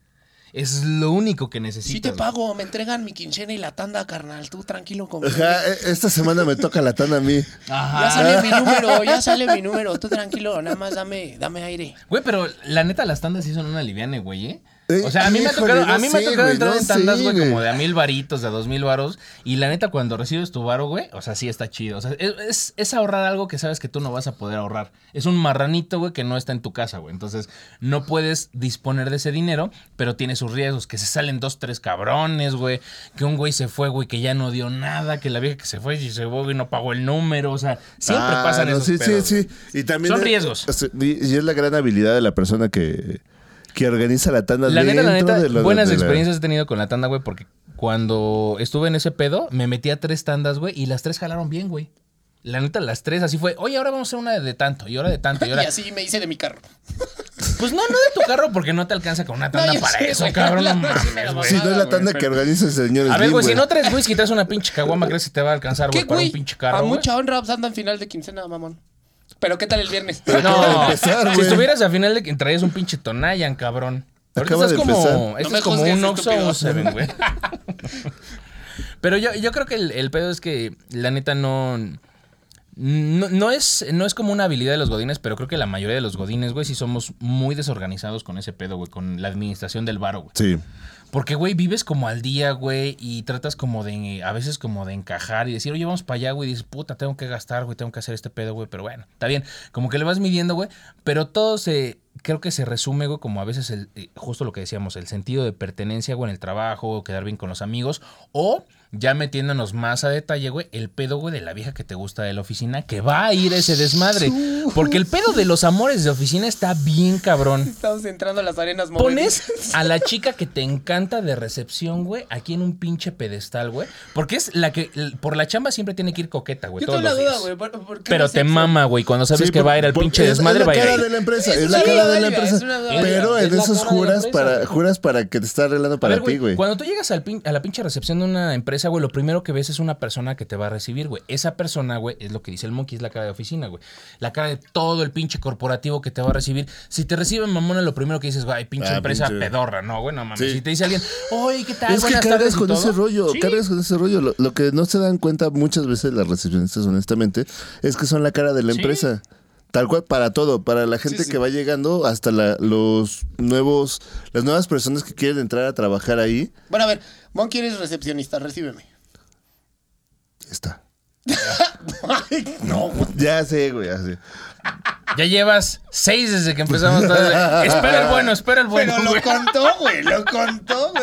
Es lo único que necesitas. Sí te pago, me entregan mi quincena y la tanda, carnal. Tú tranquilo conmigo. Ajá, e- esta semana me toca la tanda a mí. Ya sale mi número, ya sale mi número. Tú tranquilo, nada más dame, dame aire. Güey, pero la neta, las tandas sí son una liviane, güey, ¿eh? Eh, O sea, a mí me ha tocado, a no mí me ha sé, tocado güey, entrar no en tandas, güey, como de a mil varitos, de a dos mil varos. Y la neta, cuando recibes tu varo, güey, o sea, sí está chido. O sea, es, ahorrar algo que sabes que tú no vas a poder ahorrar. Es un marranito, güey, que no está en tu casa, güey. Entonces, no puedes disponer de ese dinero, pero tiene sus riesgos. Que se salen dos, tres cabrones, güey. Que un güey se fue, güey, que ya no dio nada. Que la vieja que se fue y se fue y no pagó el número. O sea, siempre Ah, pasan no, esos sí, pedos, sí, sí. Y también Son es- riesgos. es- Y y es la gran habilidad de la persona que, que organiza la tanda La neta, la neta, de lo- buenas de la- experiencias he tenido con la tanda, güey, porque cuando estuve en ese pedo, me metí a tres tandas, güey, y las tres jalaron bien, güey. La neta, las tres así fue, oye, ahora vamos a hacer una de tanto, y ahora de tanto, y *laughs* Y ahora. así me hice de mi carro. *laughs* Pues no, no de tu carro, porque no te alcanza con una tanda yo para sé, eso, güey. cabrón, no mames, la güey. Sí, no es la tanda güey, que organiza el señor A ver, güey, si no traes whisky, traes una pinche caguama, ¿crees que te va a alcanzar, ¿Qué, güey, para un pinche A carro, güey? mucha honra pues, anda en final de quincena, mamón. Pero ¿qué tal el viernes? De No, empezar, si estuvieras al final de que traías un pinche Tonayan, cabrón. Ahorita Acaba estás de como, No es como un Oxxo o. Seven, güey. *laughs* Pero yo, yo creo que el, el pedo es que la neta no, no. No es, no es como una habilidad de los godines, pero creo que la mayoría de los godines, güey, sí somos muy desorganizados con ese pedo, güey, con la administración del varo, güey. Sí. Porque, güey, vives como al día, güey, y tratas como de, a veces como de encajar y decir, oye, vamos para allá, güey, y dices, puta, tengo que gastar, güey, tengo que hacer este pedo, güey, pero bueno, está bien. Como que le vas midiendo, güey, pero todo se, creo que se resume, güey, como a veces, el, eh, justo lo que decíamos, el sentido de pertenencia, güey, en el trabajo, quedar bien con los amigos, o ya metiéndonos más a detalle, güey, el pedo, güey, de la vieja que te gusta de la oficina, que va a ir ese desmadre. Porque el pedo de los amores de oficina está bien cabrón. Estamos entrando a las arenas Pones movedizas. a la chica que te encanta de recepción, güey, aquí en un pinche pedestal, güey. Porque es la que, por la chamba siempre tiene que ir coqueta, güey, Yo todos tengo la los duda, días. güey. ¿por- por qué Pero no te mama, güey, cuando sabes Sí, que va a ir al pinche es- desmadre, es va la a ir cara ahí. de la empresa, Es es la cara de la empresa. es. Pero Es en la esos cara la juras para, juras para que te está arreglando para ver, ti, güey. Cuando tú llegas al pin- a la pinche recepción de una empresa, güey, lo primero que ves es una persona que te va a recibir, güey. Esa persona, güey, es lo que dice el monkey, es la cara de oficina, güey. La cara de todo el pinche corporativo que te va a recibir. Si te reciben mamona, lo primero que dices, güey, pinche Ah, empresa pinche- pedorra, no, güey, no mames. Sí. Si te dice alguien, oye, ¿qué tal? Es que cargas con todo". ese rollo, Sí. cargas con ese rollo. Lo, lo que no se dan cuenta muchas veces las recepcionistas, honestamente, es que son la cara de la Sí. empresa. Tal cual para todo, para la gente sí. que va llegando, hasta la- los nuevos, las nuevas personas que quieren entrar a trabajar ahí. Bueno, a ver, Monkey eres recepcionista, recíbeme. Está. *laughs* No, güey. Ya sé, güey, ya sé. Ya llevas seis desde que empezamos. todo. espera el bueno, espera el bueno. Pero lo contó, güey, lo contó.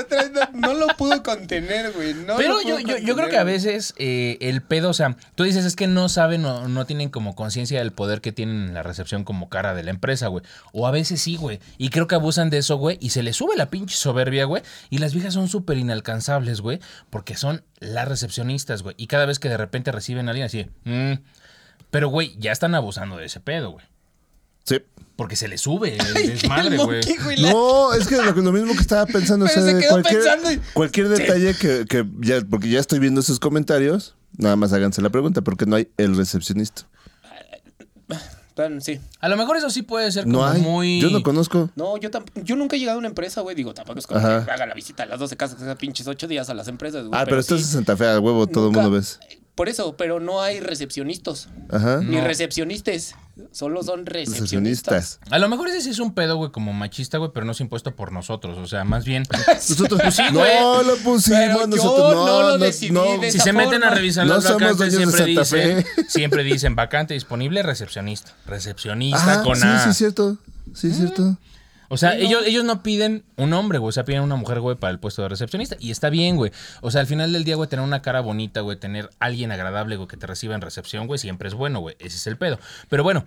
No, lo pudo contener, güey. no Pero yo, yo, yo creo que a veces eh, el pedo, o sea, tú dices es que no saben o no tienen como conciencia del poder que tienen en la recepción como cara de la empresa, güey. O a veces sí, güey. Y creo que abusan de eso, güey. Y se les sube la pinche soberbia, güey. Y las viejas son súper inalcanzables, güey. Porque son las recepcionistas, güey. Y cada vez que de repente reciben a alguien así, mm, pero, güey, ya están abusando de ese pedo, güey. Sí. Porque se les sube el desmadre, güey. No, es que lo, lo mismo que estaba pensando, o Pero sea, se quedó cualquier, pensando y- cualquier detalle que, que ya, porque ya estoy viendo sus comentarios, nada más háganse la pregunta, porque no hay el recepcionista. Bueno, sí. A lo mejor eso sí puede ser como No hay. muy... Yo no conozco. No, yo tamp- yo nunca he llegado a una empresa, güey. Digo, tampoco es como Ajá. que haga la visita a las 12 casas, que sea pinches 8 días a las empresas, güey. Ah, pero, estás sí, en Santa Fe, a huevo, todo el nunca- mundo ves. Por eso, pero no hay recepcionistas. Ajá. Ni No. recepcionistas. Solo son recepcionistas. Recepcionistas. A lo mejor ese sí es un pedo, güey, como machista, güey, pero no es impuesto por nosotros. O sea, más bien. *laughs* Nosotros sí, güey. no lo pusimos, Pero yo nosotros no, no lo no, decidí no. de Si esa se meten a revisar No las somos vacantes, siempre Santa dicen, Fe. *laughs* siempre dicen vacante disponible, recepcionista. Recepcionista Ajá, con sí, A. sí, es cierto. Sí, es cierto. O sea, ellos, ellos no piden un hombre, güey. O sea, piden una mujer, güey, para el puesto de recepcionista. Y está bien, güey. O sea, al final del día, güey, tener una cara bonita, güey, tener alguien agradable, güey, que te reciba en recepción, güey, siempre es bueno, güey. Ese es el pedo. Pero bueno,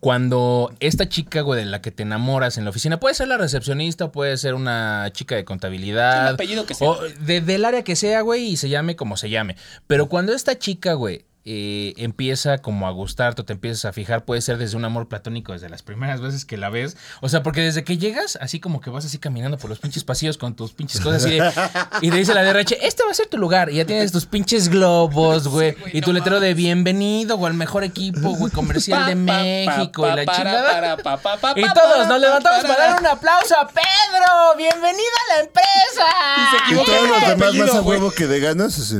cuando esta chica, güey, de la que te enamoras en la oficina, puede ser la recepcionista, puede ser una chica de contabilidad. El apellido que sea. O de- del área que sea, güey, y se llame como se llame. Pero cuando esta chica, güey, eh, empieza como a gustarte o te empiezas a fijar, puede ser desde un amor platónico, desde las primeras veces que la ves. O sea, porque desde que llegas, así como que vas así caminando por los pinches pasillos con tus pinches cosas así de- *laughs* y te dice la DRH, este va a ser tu lugar. Y ya tienes tus pinches globos, güey. güey, y tu no letrero de bienvenido, o al mejor equipo, güey, comercial de *laughs* México pa, y la para, chingada. para, pa, pa, pa, Y todos para, nos levantamos para, para dar un aplauso a Pedro. Bienvenido a la empresa. Y equivocó todos los demás apellido, más a huevo que de ganas.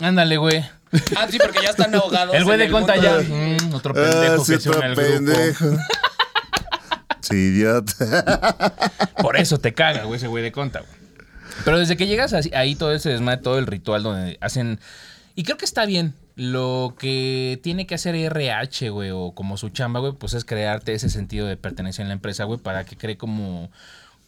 Ándale, güey. *laughs* Ah, sí, porque ya están ahogados. El güey de conta ya. Mm, otro Ah, pendejo sí, que se une otro al grupo. pendejo. *laughs* Sí, idiota. Por eso te caga, güey, ese güey de conta, güey. Pero desde que llegas así- ahí todo ese desmadre, todo el ritual donde hacen. Y creo que está bien. Lo que tiene que hacer RH, güey, o como su chamba, güey, pues es crearte ese sentido de pertenencia en la empresa, güey, para que cree como,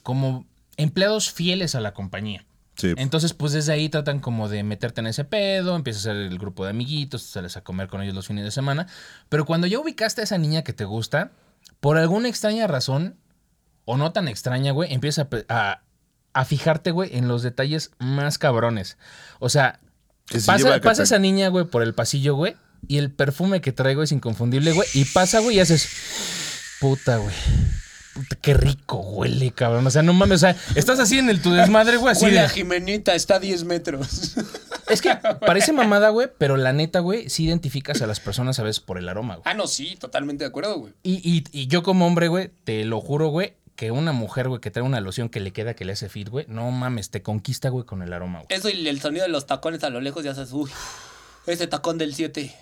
como empleados fieles a la compañía. Sí. Entonces, pues desde ahí tratan como de meterte en ese pedo, empiezas a hacer el grupo de amiguitos, sales a comer con ellos los fines de semana. Pero cuando ya ubicaste a esa niña que te gusta, por alguna extraña razón, o no tan extraña, güey, empiezas a, a, a fijarte, güey, en los detalles más cabrones. O sea, Que se lleva pasa, pasa esa niña, güey, por el pasillo, güey, y el perfume que traigo es inconfundible, güey, y pasa, güey, y haces, puta, güey. Puta, qué rico huele, cabrón. O sea, no mames, o sea, estás así en el tu desmadre, güey, así Huele de... a Jimenita, está a 10 metros. *laughs* Es que parece mamada, güey, pero la neta, güey, sí identificas a las personas a veces por el aroma, güey. ah, no, sí, totalmente de acuerdo, güey. Y, y- y yo como hombre, güey, te lo juro, güey, que una mujer, güey, que trae una loción que le queda, que le hace fit, güey, no mames, te conquista, güey, con el aroma, güey. Eso y el sonido de los tacones a lo lejos ya sabes, uy, ese tacón del 7.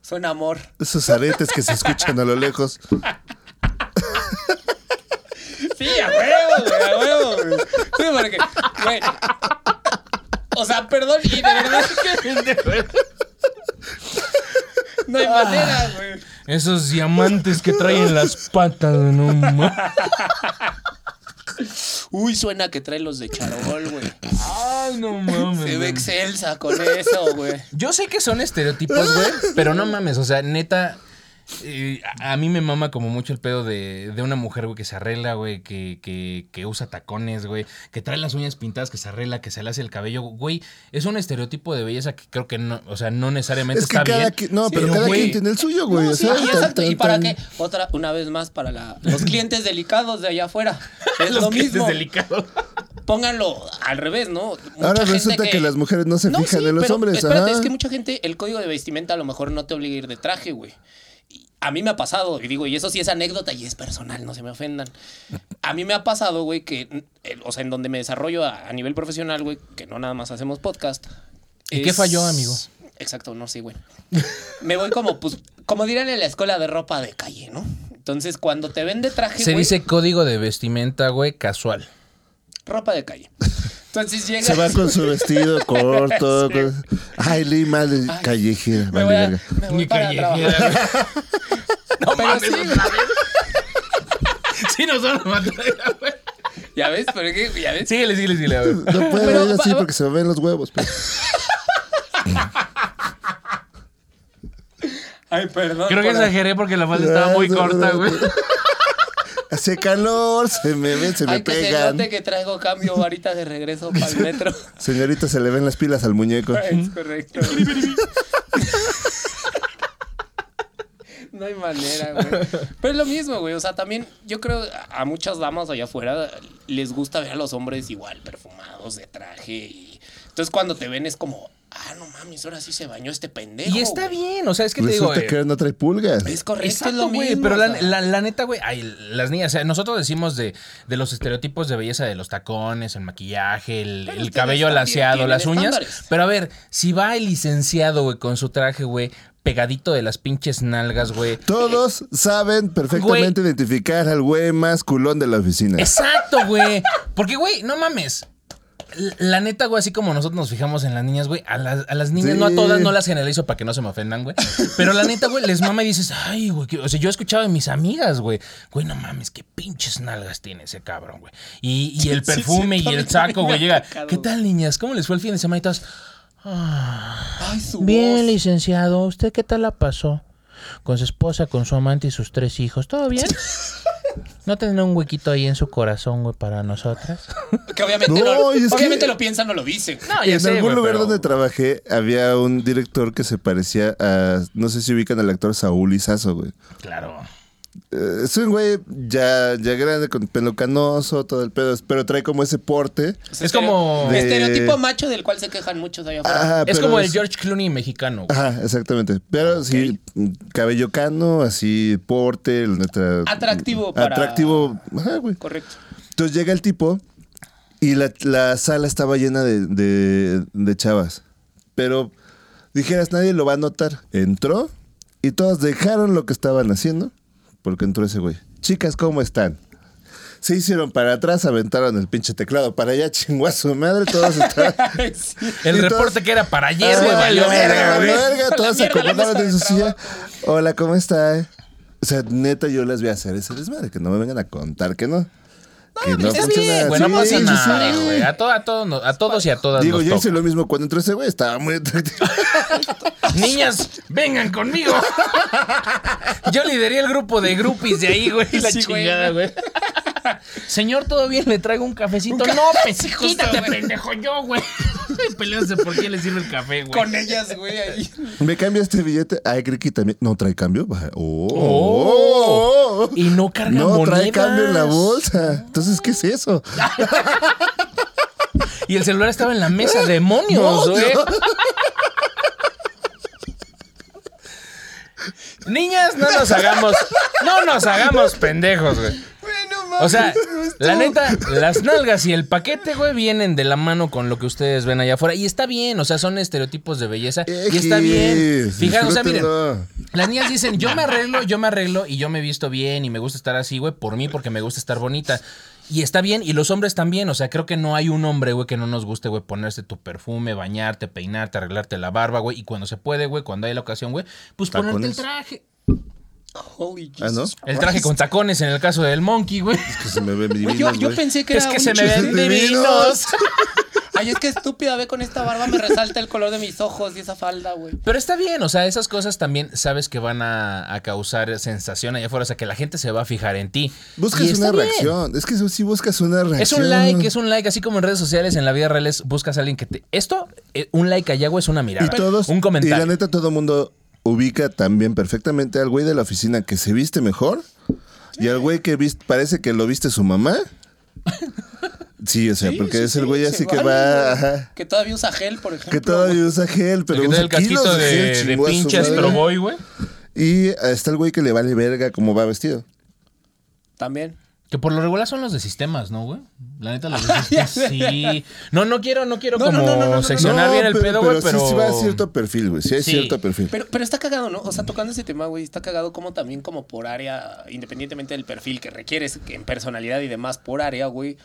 Suena amor. Esos aretes que se escuchan a lo lejos. *laughs* Sí, a huevo, güey, a huevo, güey. Sí, porque, güey. O sea, perdón, y de verdad que *laughs* no hay manera, güey. Esos diamantes que traen las patas, no mames. Uy, suena que trae los de charol, güey. Ay, no mames. Se ve excelsa con eso, güey. Yo sé que son estereotipos, güey, pero no mames, o sea, neta. Eh, a mí me mama como mucho el pedo de, de una mujer, güey, que se arregla, güey, que, que, que usa tacones, güey, que trae las uñas pintadas, que se arregla, que se le hace el cabello, güey. Es un estereotipo de belleza que creo que no, o sea, no necesariamente Es que está cada bien. no, Sí, pero pero, cada güey, quien tiene el suyo, güey. No, o sí, sea, y tan- exacto. ¿Y para tan- qué? Otra, una vez más, para la, los clientes delicados de allá afuera. *laughs* Es Los lo clientes mismo. delicados. Pónganlo al revés, ¿no? Mucha Ahora resulta que... las mujeres no se No, fijan sí, en los pero hombres. Espérate, ajá. es que mucha gente, el código de vestimenta a lo mejor no te obliga a ir de traje, güey. A mí me ha pasado, y digo, y eso sí es anécdota y es personal, no se me ofendan. A mí me ha pasado, güey, que, eh, o sea, en donde me desarrollo a, a nivel profesional, güey, que no nada más hacemos podcast. ¿Y qué falló, amigo? Exacto, no sé, güey. Me voy como, pues, como dirán en la escuela de ropa de calle, ¿no? Entonces, cuando te ven de traje, Se güey, dice código de vestimenta, güey, casual. ropa de calle. Entonces llega. Se va con su *laughs* vestido corto. con- Ay, Lima, de Ay, callejera. Me voy, a- me voy para trabajar. *laughs* no Pero sí, güey. Sí, nos van a matar, güey. Ya ves, pero es que, ya ves. Síguele, síguele, síguele. a ver. No puedo Pero ir así porque se me ven los huevos. pero- *laughs* Ay, perdón. Creo que exageré porque la falda estaba muy corta, güey. Hace calor, se me ven, se me Ay, que pegan. note que traigo cambio ahorita de regreso para el metro. Señorita, se le ven las pilas al muñeco. es correcto. No hay manera, güey. Pero es lo mismo, güey. O sea, también yo creo a muchas damas allá afuera les gusta ver a los hombres igual, perfumados, de traje. Y... Entonces cuando te ven es como, ah, no mames, ahora sí se bañó este pendejo. Y está güey". bien, o sea, es que te digo. Resulta eh, que no trae pulgas. Es correcto, es Exacto, lo güey, mismo. pero o la, sea. la- la neta, güey, ay, las niñas, o sea, nosotros decimos de, de los estereotipos de belleza de los tacones, el maquillaje, el, cabello laseado, las uñas. estándares. Pero a ver, si va el licenciado, güey, con su traje, güey, pegadito de las pinches nalgas, güey. Todos saben perfectamente identificar al güey más culón de la oficina. Exacto, güey. Porque, güey, no mames. La- neta, güey, así como nosotros nos fijamos en las niñas, güey, a las, a las niñas, Sí. no a todas, no las generalizo para que no se me ofendan, güey. Pero la neta, güey, les mama y dices, ay, güey, que- o sea, yo he escuchado de mis amigas, güey, güey, no mames, qué pinches nalgas tiene ese cabrón, güey. Y, y el perfume sí, y el *laughs* saco, güey, llega, ¿qué tal, niñas? ¿Cómo les fue el fin de semana y todas? Ay, su Bien, voz. licenciado, ¿usted qué tal la pasó? con su esposa, con su amante y sus tres hijos. ¿Todo bien? *laughs* ¿No tendrá un huequito ahí en su corazón, güey, para nosotras? Que obviamente, No, que- lo piensan, no lo dicen. No, en algún lugar donde trabajé había un director que se parecía a. No sé si ubican al actor Saúl Izazo, güey. Claro. Eh, es un güey ya, ya grande, con pelo canoso, todo el pedo, pero trae como ese porte. Es como- De- Estereotipo macho del cual se quejan muchos allá afuera. Ajá, Es como el George Clooney mexicano. güey. Ajá, exactamente. Pero sí, cabello cano, así, porte, la neta. Atractivo para- Atractivo. Ajá, güey. Correcto. Entonces llega el tipo y la, la sala estaba llena de, de- de chavas. Pero dijeras, nadie lo va a notar. Entró y todos dejaron lo que estaban haciendo porque entró ese güey. Chicas, ¿cómo están? Se hicieron para atrás, aventaron el pinche teclado para allá, *laughs* chingó a su madre, todos estaban... *laughs* Sí. El reporte que era para ayer, Ah, güey, valió verga, todos se acomodaron en su silla. Hola, ¿cómo está? O sea, neta, yo les voy a hacer ese desmadre, que no me vengan a contar que no. Que no pues es funciona bien, Güey, no pasa nada, sí. güey. A, to- a todos, nos- a todos y a todas Digo, nos yo hice lo mismo cuando entró ese güey, estaba muy atractivo. *laughs* Niñas, vengan conmigo. Yo lideré el grupo de groupies de ahí, güey. La Sí, güey. chingada, güey. Señor, ¿todo bien? ¿Le traigo un cafecito? no, *laughs* pues Sí, justo, quítate, pendejo, yo, güey. *laughs* Peleándose por quién le sirve el café, güey. Con ellas, güey, ahí. ¿Me cambia este billete? Ay, creo que también. ¿No trae cambio? Oh. Oh. Y no carga No trae monedas. cambio en la bolsa. Entonces, ¿qué es eso? *laughs* Y el celular estaba en la mesa. ¡Demonios, No, güey! no. Niñas, no nos hagamos... No nos hagamos pendejos, güey. O sea, *laughs* la neta, las nalgas y el paquete, güey, vienen de la mano con lo que ustedes ven allá afuera. Y está bien, o sea, son estereotipos de belleza. Y está bien. Fijaros, o sea, miren, las niñas dicen, yo me arreglo, yo me arreglo y yo me visto bien y me gusta estar así, güey, por mí, porque me gusta estar bonita. Y está bien, y los hombres también, o sea, creo que no hay un hombre, güey, que no nos guste, güey, ponerse tu perfume, bañarte, peinarte, arreglarte la barba, güey, y cuando se puede, güey, cuando hay la ocasión, güey, pues ponerte el traje. Holy Ah, El traje con tacones en el caso del monkey, güey. Que se me ven divinos, Yo, yo pensé que Es era que un se me ven divinos. *laughs* divinos. Ay, es que estúpida, ve con esta barba me resalta el color de mis ojos y esa falda, güey. Pero está bien, o sea, esas cosas también sabes que van a, a causar sensación allá afuera, o sea, que la gente se va a fijar en ti. Buscas Y una bien. reacción. Es que si buscas una reacción. Es un like, es un like, así como en redes sociales, en la vida real, es- buscas a alguien que te... Esto, eh, un like allá, güey, es una mirada. Y todos. un Y comentario. la neta, todo el mundo ubica también perfectamente al güey de la oficina que se viste mejor y al güey que vis- parece que lo viste su mamá. *laughs* Sí, o sea, Sí, porque sí, es el güey así que va. ajá, Que todavía usa gel, por ejemplo. que todavía usa gel, pero que usa el casquito kilos de, gel, de pinche güey. Y está el güey que le vale verga cómo va vestido. También. Que por lo regular son los de sistemas, ¿no, güey? La neta, los de *laughs* sistemas, sí. No, no quiero, no quiero No, como no, no, no, no. seccionar bien el pedo, güey, pero... sí, sí va a cierto perfil, güey. Sí hay Sí. cierto perfil. Pero, pero está cagado, ¿no? O sea, tocando ese tema, güey, está cagado como también como por área, independientemente del perfil que requieres, que en personalidad y demás por área, güey,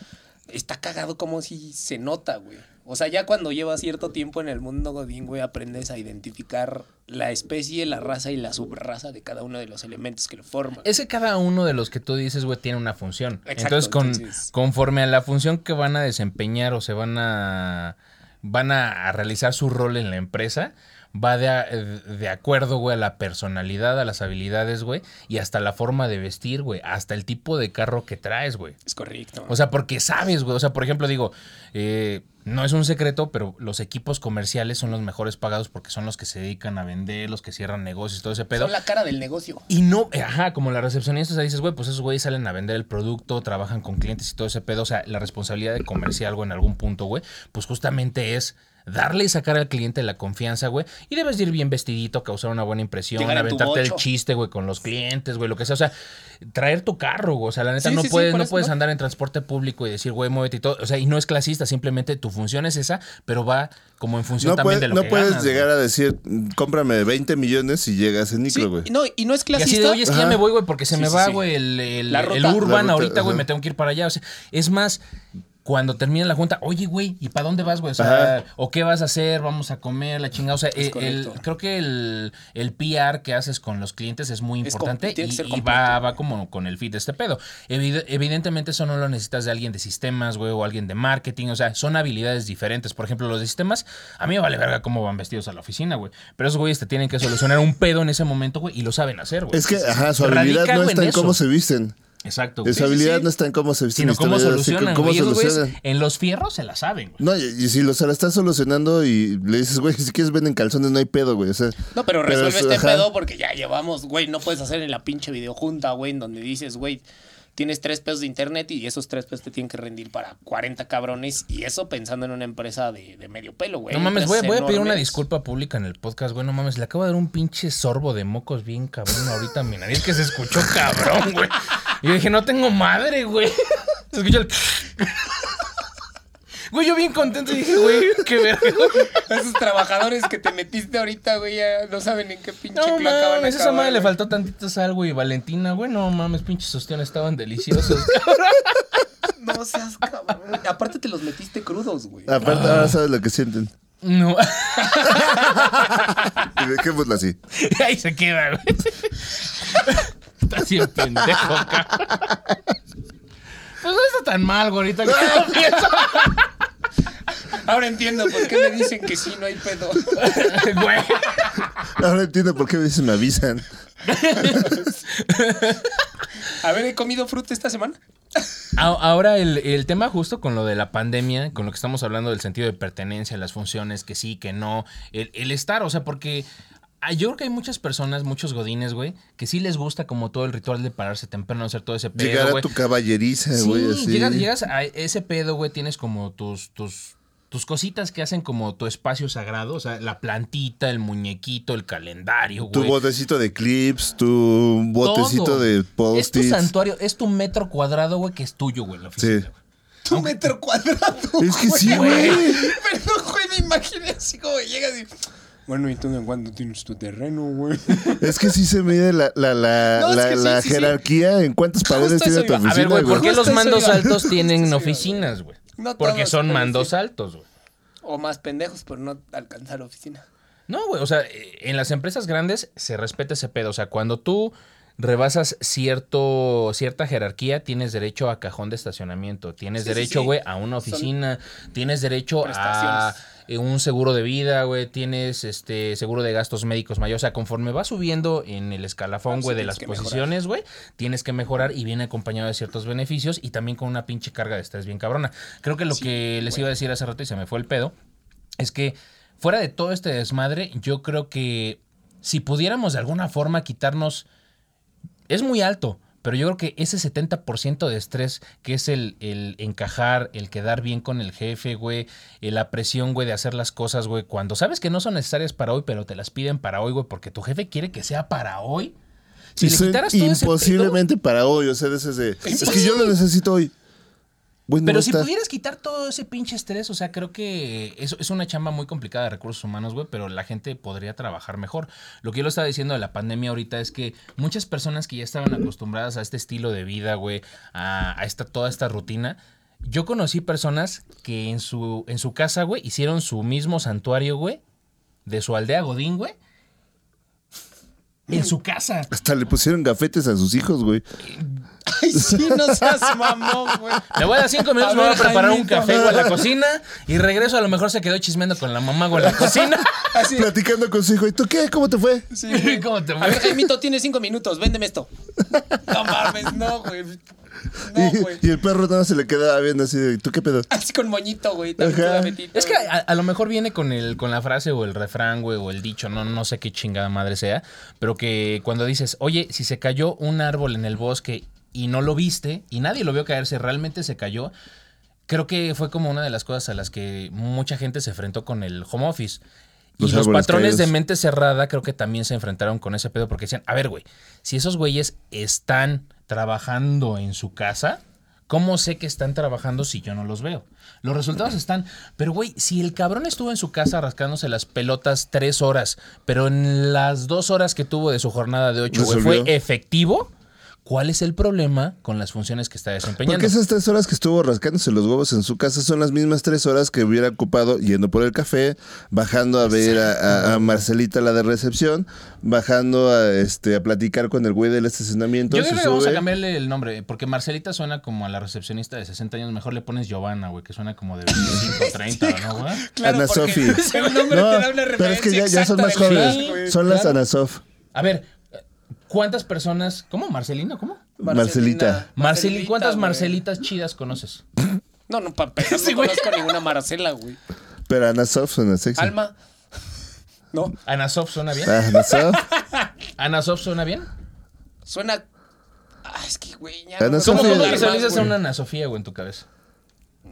está cagado como si se nota, güey. O sea, ya cuando llevas cierto tiempo en el mundo godín, güey, aprendes a identificar la especie, la raza y la subraza de cada uno de los elementos que lo forman. Es que cada uno de los que tú dices, güey, tiene una función. Exacto, entonces, con, entonces- conforme a la función que van a desempeñar o se van a van a, a realizar su rol en la empresa, va de, a- de acuerdo, güey, a la personalidad, a las habilidades, güey, y hasta la forma de vestir, güey, hasta el tipo de carro que traes, güey. Es correcto. O sea, porque sabes, güey. O sea, por ejemplo, digo, eh, no es un secreto, pero los equipos comerciales son los mejores pagados porque son los que se dedican a vender, los que cierran negocios, todo ese pedo. Son la cara del negocio. Y no, ajá, como la recepcionista, o sea, dices, güey, pues esos güeyes salen a vender el producto, trabajan con clientes y todo ese pedo. O sea, la responsabilidad de comercial, güey, en algún punto, güey, pues justamente es darle y sacar al cliente la confianza, güey. Y debes de ir bien vestidito, causar una buena impresión, Llegar aventarte el chiste, güey, con los clientes, güey, lo que sea. O sea, traer tu carro, güey. O sea, la neta, Sí, no sí, puedes, no eso, puedes ¿no? andar en transporte público y decir, güey, muévete y todo. O sea, y no es clasista, simplemente tu función es esa, pero va como en función No, también puedes, de lo no que puedes ganas, llegar güey. a decir, cómprame 20 millones y llegas en Sí, micro, güey. no, y no es Y así clasista. de, oye, es que ya me voy, güey, porque se Sí, me va, sí. güey, el, el, La el ruta. urban La ruta, ahorita, güey, me tengo que ir para allá. O sea, es más, cuando termina la junta, oye, güey, ¿y para dónde vas, güey? O sea, ¿o qué vas a hacer? Vamos a comer, la chingada. O sea, el- el- correcto. creo que el, el PR que haces con los clientes es muy importante y, completo, va, va como con el feed de este pedo. Evide- evidentemente eso no lo necesitas de alguien de sistemas, güey, o alguien de marketing. O sea, son habilidades diferentes. Por ejemplo, los de sistemas, a mí me vale verga cómo van vestidos a la oficina, güey. Pero esos güeyes te tienen que solucionar un pedo en ese momento, güey, y lo saben hacer, güey. Es que, ajá, su habilidad Radica, no está en en cómo se visten. Exacto, güey. Su habilidad no está en cómo se visten. Sino cómo sí, solucionan, cómo güey. Solucionan. en los fierros se la saben, güey. No, y, y si lo, se la estás solucionando y le dices, güey, *laughs* si quieres venden calzones, no hay pedo, güey. O sea, No, pero resuelve este ajá. pedo porque ya llevamos, güey, no puedes hacer en la pinche videojunta, güey, en donde dices, güey, tienes tres pesos de internet y esos tres pesos te tienen que rendir para 40 cabrones y eso pensando en una empresa de, de medio pelo, güey. No mames, voy, a- voy a pedir una disculpa pública en el podcast, güey. No mames, le acabo de dar un pinche sorbo de mocos bien cabrón ahorita a mi nariz que se escuchó cabrón, güey. Y yo dije, no tengo madre, güey. Se escuchó el. *laughs* Güey, yo bien contento y dije, güey, qué verga. Esos trabajadores que te metiste ahorita, güey, ya no saben en qué pinche No cloaca van a mames, esa acabar, madre le faltó tantito sal, güey. Valentina, güey, no mames, pinches ostiones estaban deliciosos. No seas cabrón. Aparte te los metiste crudos, güey. Aparte, ahora sabes lo que sienten. No. *laughs* Y dejémoslo así. Ahí se queda, güey. Está así el pendejo, *laughs* cabrón. Pues no está tan mal, que lo pienso. Ahora entiendo por qué me dicen que sí, no hay pedo. *laughs* Güey. Ahora entiendo por qué a veces me avisan. A ver, ¿he comido fruta esta semana? Ahora el, el tema justo con lo de la pandemia, con lo que estamos hablando del sentido de pertenencia, las funciones, que sí, que no, el, el estar, o sea, porque yo creo que hay muchas personas, muchos godines, güey, que sí les gusta como todo el ritual de pararse temprano, hacer todo ese pedo, Llegar a güey. tu caballeriza, Sí, güey, así. llegas, llegas a ese pedo, güey, tienes como tus, tus, tus cositas que hacen como tu espacio sagrado, o sea, la plantita, el muñequito, el calendario, Tu güey. botecito de clips, tu botecito Todo. de Es tu santuario, es tu metro cuadrado, güey, que es tuyo, güey, la oficina. Sí. güey. Un metro cuadrado. Es que sí, güey. güey. *laughs* Pero, güey, me imaginé así como llegas y. Bueno, ¿y tú en cuándo tienes tu terreno, güey? *laughs* Es que sí se mide la, la, la, No, es la- que sí, la sí, sí. jerarquía en cuántas *laughs* paredes tiene tu iba. A ver, oficina, A ver, güey, ¿por qué los mandos iba. altos tienen oficinas, güey? No Porque son mandos sí. altos, güey. O más pendejos por no alcanzar oficina. No, güey, o sea, eh, en las empresas grandes se respeta ese pedo. O sea, cuando tú rebasas cierto, cierta jerarquía, tienes derecho a cajón de estacionamiento, tienes Sí, derecho, sí. güey, a una Son oficina, tienes derecho a un seguro de vida, güey, tienes este seguro de gastos médicos mayor. O sea, conforme vas subiendo en el escalafón, Ah, sí, güey, de las posiciones, güey, tienes que mejorar y viene acompañado de ciertos beneficios y también con una pinche carga de estrés bien cabrona. Creo que lo Sí, que les iba a decir hace rato y se me fue el pedo es que fuera de todo este desmadre, yo creo que si pudiéramos de alguna forma quitarnos, es muy alto, pero yo creo que ese 70% de estrés, que es el, el encajar, el quedar bien con el jefe, güey, eh, la presión, güey, de hacer las cosas, güey, cuando sabes que no son necesarias para hoy, pero te las piden para hoy, güey, porque tu jefe quiere que sea para hoy. Si Y le quitaras todo ese pedo- imposiblemente para hoy, o sea, de ese de, es que yo lo necesito hoy. Bueno, Pero si pudieras quitar todo ese pinche estrés, o sea, creo que eso es una chamba muy complicada de recursos humanos, güey, pero la gente podría trabajar mejor. Lo que yo lo estaba diciendo de la pandemia ahorita es que muchas personas que ya estaban acostumbradas a este estilo de vida, güey, a, a esta, toda esta rutina, yo conocí personas que en su, en su casa, güey, hicieron su mismo santuario, güey, de su aldea Godín, güey, en su casa. Hasta le pusieron gafetes a sus hijos, güey. *laughs* Ay, sí, no seas mamón, güey. Le voy a dar cinco minutos, A me voy a preparar un café, güey, en la cocina y regreso. A lo mejor se quedó chismeando con la mamá, güey, en la cocina. *laughs* Así. Platicando con su hijo, ¿y tú qué? ¿Cómo te fue? Sí, *laughs* güey. ¿Cómo te A fue? ver, Jaimito, tienes cinco minutos, véndeme esto. No mames, no, güey. No, güey. y, y el perro nada se le quedaba viendo así de, ¿tú qué pedo? Así con moñito, güey. Es que a, a lo mejor viene con el con la frase o el refrán, güey, o el dicho, no, no sé qué chingada madre sea, pero que cuando dices, oye, si se cayó un árbol en el bosque y no lo viste y nadie lo vio caerse, realmente se cayó, creo que fue como una de las cosas a las que mucha gente se enfrentó con el home office. Y Los patrones de mente cerrada creo que también se enfrentaron con ese pedo porque decían, a ver, güey, si esos güeyes están trabajando en su casa, ¿cómo sé que están trabajando si yo no los veo? Los resultados están, pero güey, si el cabrón estuvo en su casa rascándose las pelotas tres horas, pero en las dos horas que tuvo de su jornada de ocho, güey, fue efectivo, cuál es el problema con las funciones que está desempeñando. Porque esas tres horas que estuvo rascándose los huevos en su casa son las mismas tres horas que hubiera ocupado yendo por el café, bajando a ver a, a- a Marcelita, la de recepción, bajando a, este, a platicar con el güey del estacionamiento. Yo creo que vamos a cambiarle el nombre, porque Marcelita suena como a la recepcionista de 60 años. Mejor le pones Giovanna, güey, que suena como de 25, 30, *laughs* ¿no, güey? Ana porque Sofi. El nombre No, te da una pero es que ya, ya son más jóvenes. son las Claro. Ana Sof. A ver, ¿cuántas personas? ¿Cómo? ¿Marcelina? ¿Cómo? Marcelita. Marcelita, ¿cuántas güey. Marcelitas chidas conoces? No, no, para empezar, *laughs* Sí, no conozco ninguna Marcela, güey. Pero Ana Sof suena sexy. Alma. No, ¿Ana Sof suena bien? Ah, Ana Sof. *laughs* ¿Ana Sof suena bien? suena. Ah, es que, güey, ya. Ana no-. ¿Cómo no- visualizas a una Ana Sofía, güey, en tu cabeza?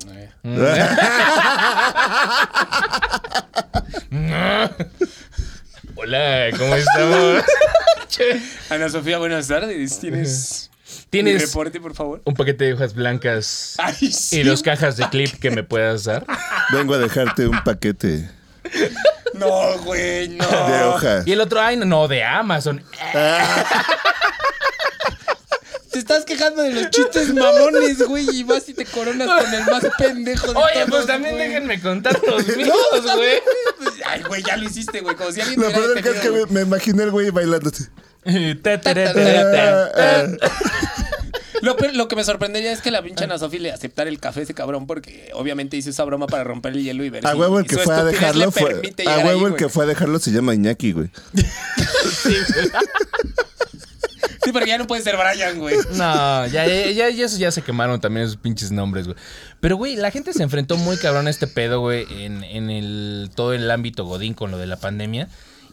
Eh. *laughs* Hola, ¿cómo estamos? *laughs* Ana Sofía, buenas tardes. ¿Tienes. ¿Tienes- mi reporte, por favor? Un paquete de hojas blancas Ay, sí. y dos cajas de clip que me puedas dar. Vengo a dejarte un paquete No, güey, no. de hoja. Y el otro, ay, no, no, de Amazon. *laughs* Te estás quejando de los chistes mamones, güey, y vas y te coronas con el más pendejo de Oye, todos, pues también güey. déjenme contar *laughs* los míos, No, güey. Ay, güey, ya lo hiciste, güey, como si alguien Lo peor del caso es que me, me imaginé el güey bailando así. Te, te, te, te, te. Ah. Lo, peor- lo que me sorprendería es que la pinche Ana Sofi le aceptara el café a ese cabrón porque obviamente hizo esa broma para romper el hielo y ver A huevo el que fue a dejarlo fue. A huevo ahí, el güey. que fue a dejarlo se llama Iñaki, güey. *laughs* Sí, pero ya no puede ser Brian, güey. No, ya, ya, ya, ya, se quemaron también esos pinches nombres, güey. Pero, güey, la gente se enfrentó muy cabrón a este pedo, güey, en, en el, todo el ámbito godín con lo de la pandemia.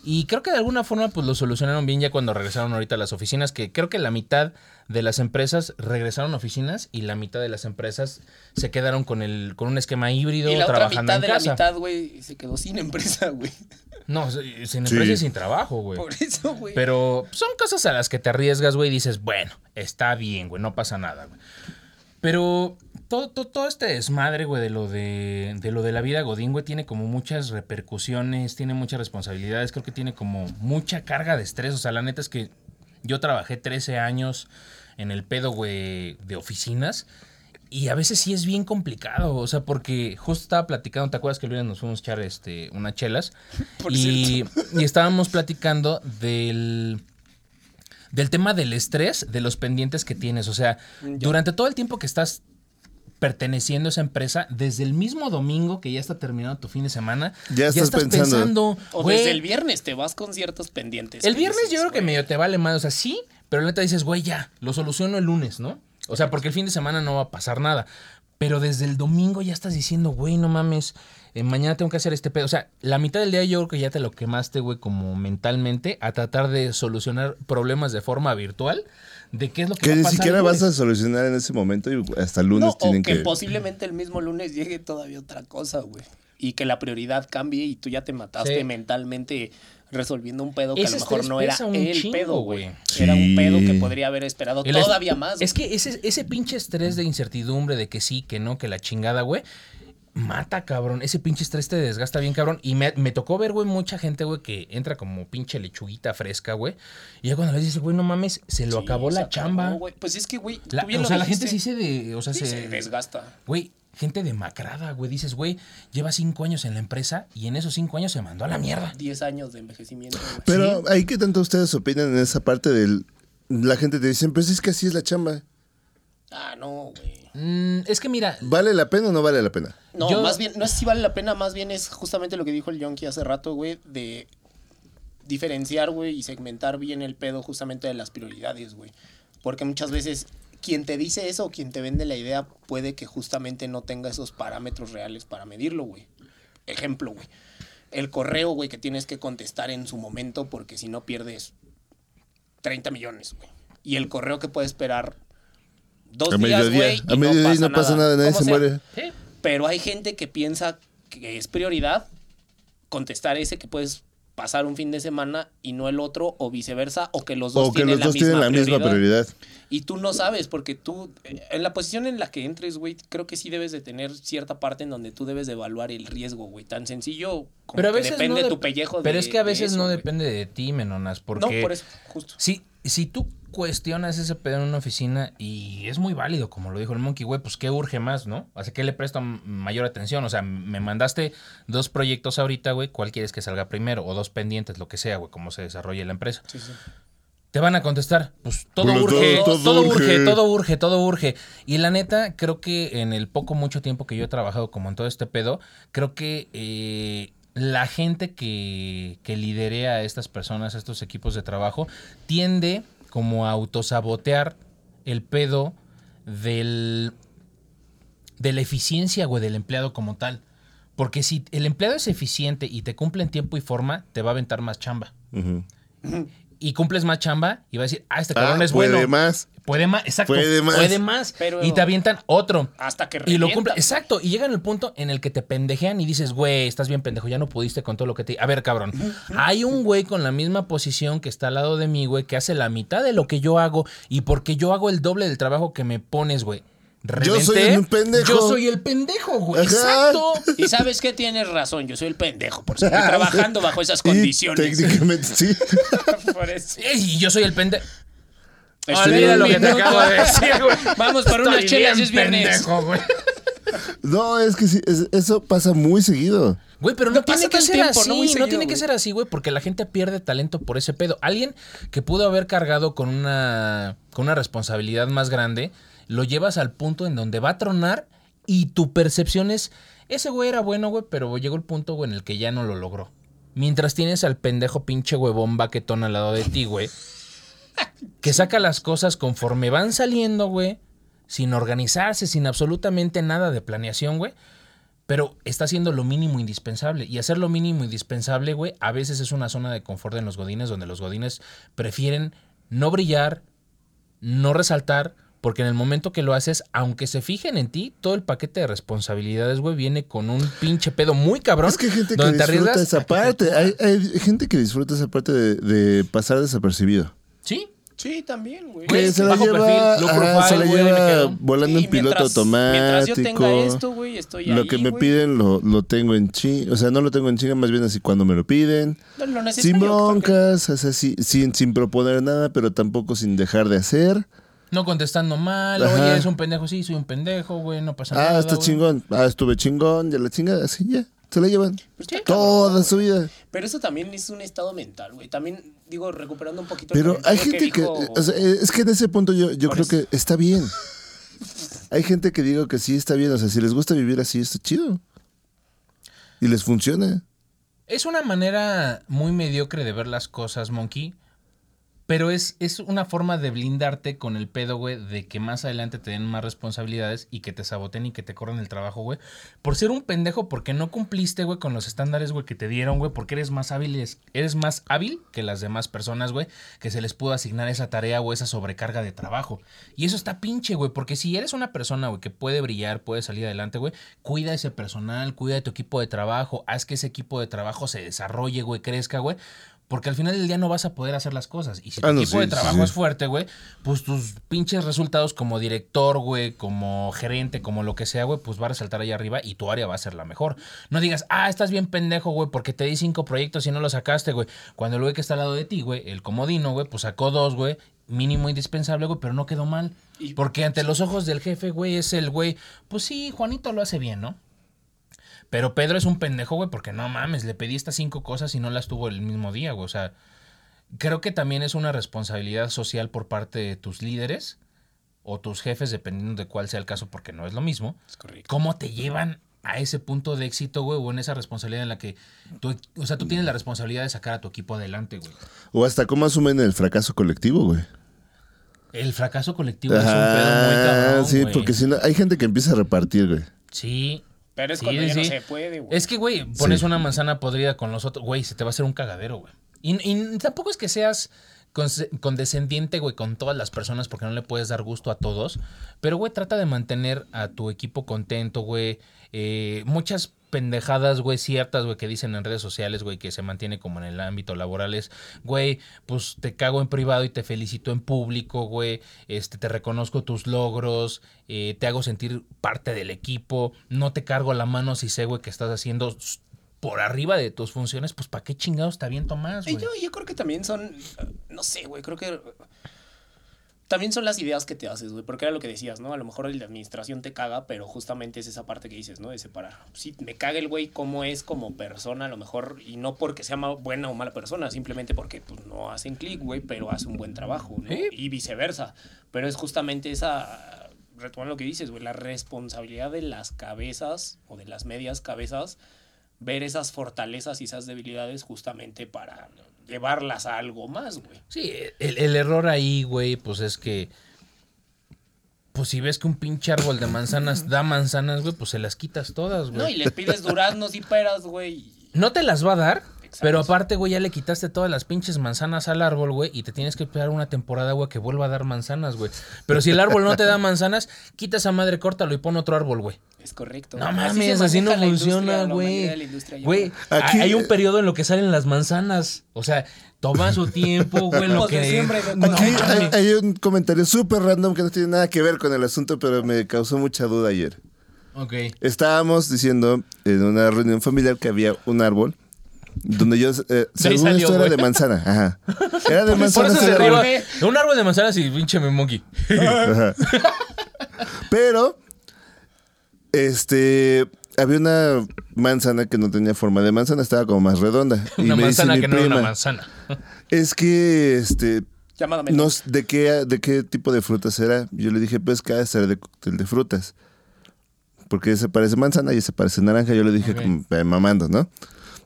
Y creo que de alguna forma, pues lo solucionaron bien ya cuando regresaron ahorita a las oficinas, que creo que la mitad de las empresas regresaron a oficinas y la mitad de las empresas se quedaron con el con un esquema híbrido Y la otra trabajando mitad en de casa. la mitad, güey, se quedó sin empresa, güey. No, sin Sí. empresa y sin trabajo, güey. Por eso, güey. Pero son cosas a las que te arriesgas, güey, y dices, bueno, está bien, güey, no pasa nada, güey. Pero todo, todo, todo este desmadre, güey, de lo de, de lo de la vida Godín, güey, tiene como muchas repercusiones, tiene muchas responsabilidades, creo que tiene como mucha carga de estrés. O sea, la neta es que yo trabajé 13 años en el pedo, güey, de oficinas. Y a veces sí es bien complicado, o sea, porque justo estaba platicando, ¿te acuerdas que el viernes nos fuimos a echar este, unas chelas? *laughs* Por y, y estábamos platicando del, del tema del estrés, de los pendientes que tienes. O sea, durante todo el tiempo que estás perteneciendo a esa empresa, desde el mismo domingo que ya está terminando tu fin de semana, Ya estás pensando. o desde el viernes te vas con ciertos pendientes. el viernes dices, yo creo que medio te vale más, o sea, sí, pero la neta dices, güey, ya, lo soluciono el lunes, ¿no? O sea, porque el fin de semana no va a pasar nada. Pero desde el domingo ya estás diciendo, güey, no mames, eh, mañana tengo que hacer este pedo. O sea, la mitad del día yo creo que ya te lo quemaste, güey, como mentalmente, a tratar de solucionar problemas de forma virtual, de qué es lo que, Que va a ni pasar siquiera vas a solucionar en ese momento y hasta el lunes No, o tienen que, que. posiblemente el mismo lunes llegue todavía otra cosa, güey. Y que la prioridad cambie y tú ya te mataste Sí. mentalmente resolviendo un pedo que a Ese lo mejor no era el chingo, pedo, güey. Era un pedo que podría haber esperado El es- todavía más. Es que ese, ese pinche estrés de incertidumbre, de que sí, que no, que la chingada, güey, mata, cabrón. Ese pinche estrés te desgasta bien, cabrón. Y me, me tocó ver, güey, mucha gente, güey, que entra como pinche lechuguita fresca, güey. Y ya cuando le dices, güey, no mames, se lo Sí, acabó se la acabó, chamba. Pues es que, güey, o sea, la gente sí se de, o sea, Sí, se, se desgasta. Güey, gente demacrada, güey. Dices, güey, lleva cinco años en la empresa y en esos cinco años se mandó a la mierda. 10 años de envejecimiento, güey. Pero ahí que tanto ustedes opinan en esa parte del. La gente te dice, pues es que así es la chamba. Ah, no, güey. Mm, es que mira, ¿Vale la pena o no vale la pena? No, Yo- más bien, no sé si vale la pena, más bien es justamente lo que dijo el Yonki hace rato, güey, de diferenciar, güey, y segmentar bien el pedo justamente de las prioridades, güey. Porque muchas veces quien te dice eso, quien te vende la idea, puede que justamente no tenga esos parámetros reales para medirlo, güey. Ejemplo, güey. El correo, güey, que tienes que contestar en su momento porque si no pierdes 30 millones, güey. Y el correo que puede esperar dos a días, mediodía. güey. y A mediodía no pasa nada, nadie se sea. muere. ¿eh? Pero hay gente que piensa que es prioridad contestar ese que puedes pasar un fin de semana y no el otro, o viceversa, o que los dos O que tienen los la dos misma tienen la misma prioridad. prioridad. Y tú no sabes, porque tú, en la posición en la que entres, güey, creo que sí debes de tener cierta parte en donde tú debes de evaluar el riesgo, güey. Tan sencillo como pero a que veces depende no tu pellejo de Pero es que a de veces eso, no güey. depende de ti, menonas, porque No, por eso, justo. Sí, si tú cuestionas ese pedo en una oficina y es muy válido, como lo dijo el Monkey, güey, pues qué urge más, ¿no? O sea, ¿qué le presto mayor atención? O sea, me mandaste dos proyectos ahorita, güey, ¿cuál quieres que salga primero? O dos pendientes, lo que sea, güey, cómo se desarrolle la empresa. Sí, sí. Te van a contestar, pues todo Pues urge, todo, todo urge, urge. todo urge, todo urge. Y la neta, creo que en el poco, mucho tiempo que yo he trabajado como en todo este pedo, creo que eh, la gente que, que liderea a estas personas, a estos equipos de trabajo, tiende como a autosabotear el pedo del, de la eficiencia, güey, del empleado como tal. Porque si el empleado es eficiente y te cumple en tiempo y forma, te va a aventar más chamba. Y cumples más chamba y va a decir, ah, este Ah, cabrón es puede bueno. más. Puede más, exacto. Puede Puede más. más. Pero- y te avientan otro. Hasta que Y lo revienta. cumple. Exacto. Y llegan el punto en el que te pendejean y dices, güey, estás bien pendejo, ya no pudiste con todo lo que te. A ver, cabrón. Hay un güey con la misma posición que está al lado de mí, güey, que hace la mitad de lo que yo hago y porque yo hago el doble del trabajo que me pones, güey. Yo soy un pendejo. Yo soy el pendejo, güey. Ajá. Exacto. *laughs* Y sabes que tienes razón, yo soy el pendejo por seguir trabajando bajo esas *laughs* Y condiciones. técnicamente sí. *laughs* Por eso. Y yo soy el pendejo. Olvida lo que te acabo de decir, güey. Vamos por unas chelas, es viernes. pendejo, güey. No, es que sí, es- eso pasa muy seguido. Güey, pero no, No tiene que el ser tiempo, así, ¿no? no, tiene que ser así, güey, porque la gente pierde talento por ese pedo. Alguien que pudo haber cargado con una, con una responsabilidad más grande, lo llevas al punto en donde va a tronar y tu percepción es, ese güey era bueno, güey, pero llegó el punto, güey, en el que ya no lo logró. Mientras tienes al pendejo pinche huevón baquetón al lado de ti, güey, que saca las cosas conforme van saliendo, güey, sin organizarse, sin absolutamente nada de planeación, güey. Pero está haciendo lo mínimo indispensable. Y hacer lo mínimo indispensable, güey, a veces es una zona de confort en los godines, donde los godines prefieren no brillar, no resaltar, porque en el momento que lo haces, aunque se fijen en ti, todo el paquete de responsabilidades, güey, viene con un pinche pedo muy cabrón. Es que hay gente que donde disfruta esa parte. Hay, hay gente que disfruta esa parte de, de pasar desapercibido. Sí, Sí, también, güey. Que se la bajo lleva, perfil, low ajá, profile, se la güey, me lleva quedo. volando Sí, en piloto mientras- automático. Mientras yo tenga esto, güey, estoy lo ahí, que me güey. piden lo, lo tengo en chinga. O sea, no lo tengo en chinga, más bien así cuando me lo piden. No, lo Sin broncas, o sea, sí- sin, sin proponer nada, pero tampoco sin dejar de hacer. No contestando mal, Ajá. oye, es un pendejo, sí, soy un pendejo, güey, no pasa nada. Ah, está güey. chingón. Ah, estuve chingón. Ya la chingada, así ya. Se la llevan Pues toda cabrón, su vida. Pero eso también es un estado mental, güey. También, digo, recuperando un poquito Pero el hay gente que, dijo- o sea, es que en ese punto yo, yo creo que está bien. *laughs* Hay gente que digo que sí está bien, o sea, si les gusta vivir así, está chido. Y les funciona. Es una manera muy mediocre de ver las cosas, Monkey. Pero es, es una forma de blindarte con el pedo, güey, de que más adelante te den más responsabilidades y que te saboteen y que te corran el trabajo, güey. Por ser un pendejo, porque no cumpliste, güey, con los estándares, güey, que te dieron, güey, porque eres más hábil, eres más hábil que las demás personas, güey, que se les pudo asignar esa tarea o esa sobrecarga de trabajo. Y eso está pinche, güey, porque si eres una persona, güey, que puede brillar, puede salir adelante, güey, cuida ese personal, cuida de tu equipo de trabajo, haz que ese equipo de trabajo se desarrolle, güey, crezca, güey. Porque al final del día no vas a poder hacer las cosas. Y si tu Ah, no, equipo sí, de trabajo sí. es fuerte, güey, pues tus pinches resultados como director, güey, como gerente, como lo que sea, güey, pues va a resaltar ahí arriba y tu área va a ser la mejor. No digas, ah, estás bien pendejo, güey, porque te di cinco proyectos y no los sacaste, güey. Cuando el güey que está al lado de ti, güey, el comodino, güey, pues sacó dos, güey, mínimo indispensable, güey, pero no quedó mal. Porque ante los ojos del jefe, güey, es el güey, pues sí, Juanito lo hace bien, ¿no? Pero Pedro es un pendejo, güey, porque no mames, le pedí estas cinco cosas y no las tuvo el mismo día, güey. O sea, creo que también es una responsabilidad social por parte de tus líderes o tus jefes, dependiendo de cuál sea el caso, porque no es lo mismo. Es correcto. ¿Cómo te llevan a ese punto de éxito, güey? O en esa responsabilidad en la que tú, o sea, tú tienes la responsabilidad de sacar a tu equipo adelante, güey. O hasta cómo asumen el fracaso colectivo, güey. El fracaso colectivo es un pedo muy cabrón, sí, güey. porque si no, hay gente que empieza a repartir, güey. Sí. Pero es Sí, cuando ya sí. no se puede, güey. Es que, güey, pones Sí. una manzana podrida con los otros, güey, se te va a hacer un cagadero, güey. Y, y tampoco es que seas condescendiente, güey, con todas las personas porque no le puedes dar gusto a todos. Pero, güey, trata de mantener a tu equipo contento, güey. Eh, muchas pendejadas, güey, ciertas, güey, que dicen en redes sociales, güey, que se mantiene como en el ámbito laboral es, güey, pues te cago en privado y te felicito en público, güey, este, te reconozco tus logros, eh, te hago sentir parte del equipo, no te cargo la mano si sé, güey, que estás haciendo por arriba de tus funciones, pues ¿para qué chingados te aviento más, güey? yo, yo creo que también son, no sé, güey, creo que también son las ideas que te haces, güey, porque era lo que decías, ¿no? A lo mejor el de administración te caga, pero justamente es esa parte que dices, ¿no? De separar. Sí, me caga el güey cómo es como persona, a lo mejor, y no porque sea buena o mala persona, simplemente porque pues, no hacen clic, güey, pero hace un buen trabajo, ¿no? Y viceversa. Pero es justamente esa, retomando lo que dices, güey, la responsabilidad de las cabezas o de las medias cabezas, ver esas fortalezas y esas debilidades justamente para llevarlas a algo más, güey. Sí, el, el error ahí, güey, pues es que. Pues si ves que un pinche árbol de manzanas da manzanas, güey, pues se las quitas todas, No, y güey. les pides duraznos y peras, güey. No te las va a dar, Pero aparte, güey, ya le quitaste todas las pinches manzanas al árbol, güey, y te tienes que esperar una temporada, güey, que vuelva a dar manzanas, güey. Pero si el árbol no te da manzanas, quita esa madre, córtalo y pon otro árbol, güey. Es correcto. No mames, así no funciona, güey. Güey, hay un periodo en lo que salen las manzanas. O sea, toma su tiempo, *laughs* güey, lo de que... No, Aquí hay, hay un comentario súper random que no tiene nada que ver con el asunto, pero me causó mucha duda ayer. Ok. Estábamos diciendo en una reunión familiar que había un árbol donde yo, eh, según salió, esto era güey. de manzana, ajá. *laughs* Era de Por manzana. eso ese se rió. Un árbol de manzanas y pinche me monkey. Pero, este, había una manzana que no tenía forma de manzana, estaba como más redonda. *laughs* Y Una me dice manzana mi que no era una manzana. Es que, este, Llamada no, ¿de qué, ¿de qué tipo de frutas era? Yo le dije, pues que ha de ser de cóctel de frutas. Porque ese parece manzana y ese parece naranja. Yo le dije, como, mamando, ¿no?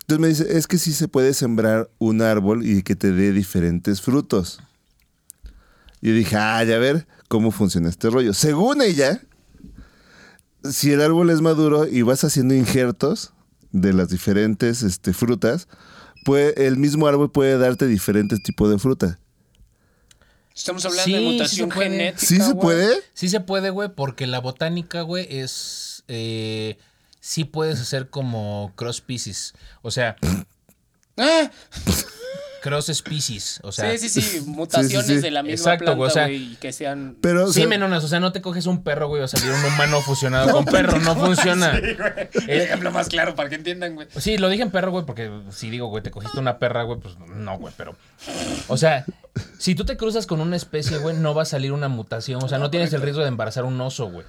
Entonces me dice, es que sí se puede sembrar un árbol y que te dé diferentes frutos. Y dije, ah, ya ver cómo funciona este rollo. Según ella, si el árbol es maduro y vas haciendo injertos de las diferentes este, frutas, puede, el mismo árbol puede darte diferentes tipos de fruta. Estamos hablando Sí, de sí mutación se puede. genética. ¿Sí se güey. puede? Sí se puede, güey, porque la botánica, güey, es... eh, sí puedes hacer como cross species. O sea, *laughs* Ah, cross species. O sea, sí, sí, sí. *laughs* Mutaciones sí, sí. de la misma Exacto, güey, o planta, sea, güey, y que sean. Pero, o Sí, sea, menonas, o sea, no te coges un perro, güey, va a salir un humano *laughs* fusionado con perro, no funciona. El ejemplo más claro para que entiendan, güey. Sí, lo dije en perro, güey, porque si digo, güey, te cogiste una perra, güey, pues no, güey, pero. O sea, si tú te cruzas con una especie, güey, no va a salir una mutación. O sea, no tienes el riesgo de embarazar un oso, güey.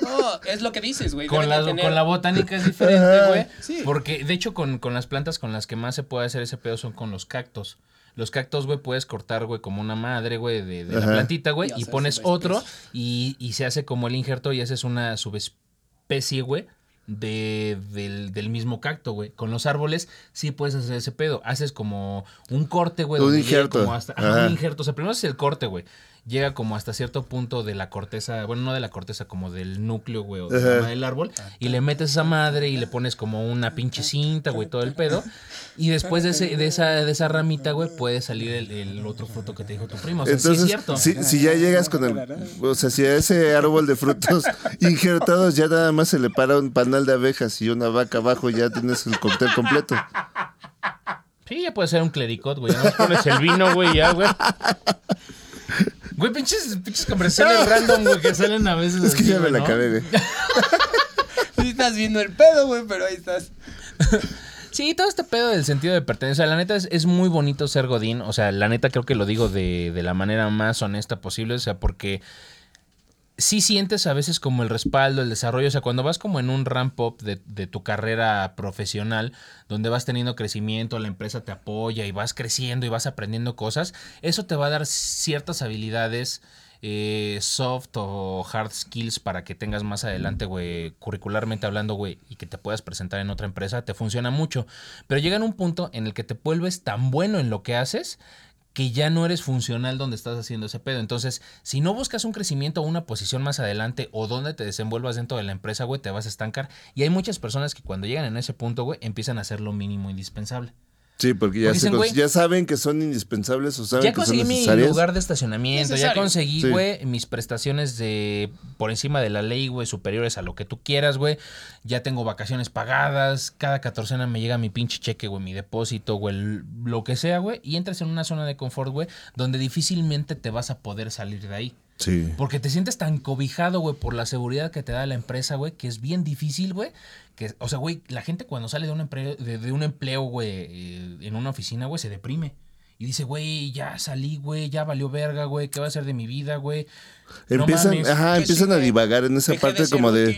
No, es lo que dices, güey. Con la, tener- con la botánica es diferente, güey. Sí. Porque, de hecho, con, con las plantas con las que más se puede hacer ese pedo son con los cactos. Los cactos, güey, puedes cortar, güey, como una madre, güey, de, de la plantita, güey, Y pones otro y, y se hace como el injerto y haces una subespecie, güey, de, del, del mismo cacto, güey. Con los árboles sí puedes hacer ese pedo. Haces como un corte, güey. Un injerto. como hasta- Ajá. un injerto. O sea, primero es el corte, güey. Llega como hasta cierto punto de la corteza, bueno, no de la corteza, como del núcleo, güey, o de rama del árbol. Y le metes esa madre y le pones como una pinche cinta, güey, todo el pedo. Y después de, ese, de, esa, de esa ramita, güey, puede salir el, el otro fruto que te dijo tu primo. O sea, sí Entonces, es cierto. si, si ya llegas con el. O sea, si a ese árbol de frutos *laughs* injertados ya nada más se le para un panal de abejas y una vaca abajo, ya tienes el cóctel completo. Sí, ya puede ser un clericot, güey. Ya no pones el vino, güey, ya, güey. *laughs* Güey, pinches, pinches conversaciones random, güey, que salen a veces. *laughs* Es que así, ya me la acabé, güey. *laughs* Sí estás viendo el pedo, güey, pero ahí estás. *laughs* Sí, todo este pedo del sentido de pertenencia. La neta es, es muy bonito ser Godín. O sea, la neta creo que lo digo de, de la manera más honesta posible. O sea, porque sí sientes a veces como el respaldo, el desarrollo. O sea, cuando vas como en un ramp up de, tu carrera profesional, donde vas teniendo crecimiento, la empresa te apoya y vas creciendo y vas aprendiendo cosas, eso te va a dar ciertas habilidades. eh, soft o hard skills para que tengas más adelante, güey, curricularmente hablando, güey, y que te puedas presentar en otra empresa, te funciona mucho. Pero llega en un punto en el que te vuelves tan bueno en lo que haces que ya no eres funcional donde estás haciendo ese pedo. Entonces, si no buscas un crecimiento o una posición más adelante o donde te desenvuelvas dentro de la empresa, güey, te vas a estancar. Y hay muchas personas que cuando llegan en ese punto, güey, empiezan a hacer lo mínimo indispensable. Sí, porque ya, Porque se dicen, cons- güey, ya saben que son indispensables o saben Ya que son conseguí mi lugar de estacionamiento, ya conseguí, Sí. güey, mis prestaciones de por encima de la ley, güey, superiores a lo que tú quieras, güey. Ya tengo vacaciones pagadas, cada catorcena me llega mi pinche cheque, güey, mi depósito, güey, el- lo que sea, güey, y entras en una zona de confort, güey, donde difícilmente te vas a poder salir de ahí. Sí. Porque te sientes tan cobijado, güey, por la seguridad que te da la empresa, güey, que es bien difícil, güey. Que, o sea, güey, la gente cuando sale de un empleo, de, de un empleo, güey, eh, en una oficina, güey, se deprime. y dice, güey, ya salí, güey, ya valió verga, güey, ¿qué va a ser de mi vida, güey? No Empiezan, mames. ajá, empiezan sí, a divagar en esa parte como de...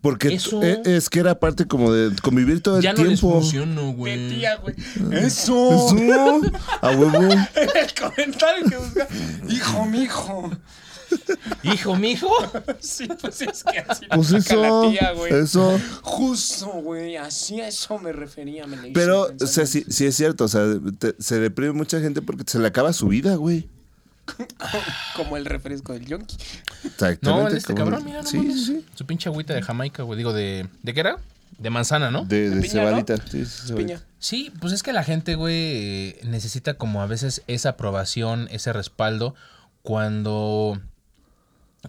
Porque Eso- eh, es que era parte como de convivir todo el Ya no les tiempo. funcionó, De güey. güey. Eso. Eso, a huevo. *laughs* El comentario que busca. Hijo, mijo. Hijo, mijo. Sí, pues es que así Pues eso, la tía, güey. eso. Justo, güey. Así a eso me refería. Me Pero, o sea, sí, sí es cierto, o sea, te- se deprime mucha gente porque se le acaba su vida, güey. *laughs* Como el refresco del yonki. Exactamente. No, el de este cabrón, mira, no Sí, mames. sí, sí. Su pinche agüita de Jamaica, güey. Digo, de. ¿De qué era? De manzana, ¿no? De, de piña, cebadita. ¿no? Sí, sí, cebadita. Piña. Sí, pues es que la gente, güey, necesita como a veces esa aprobación, ese respaldo, cuando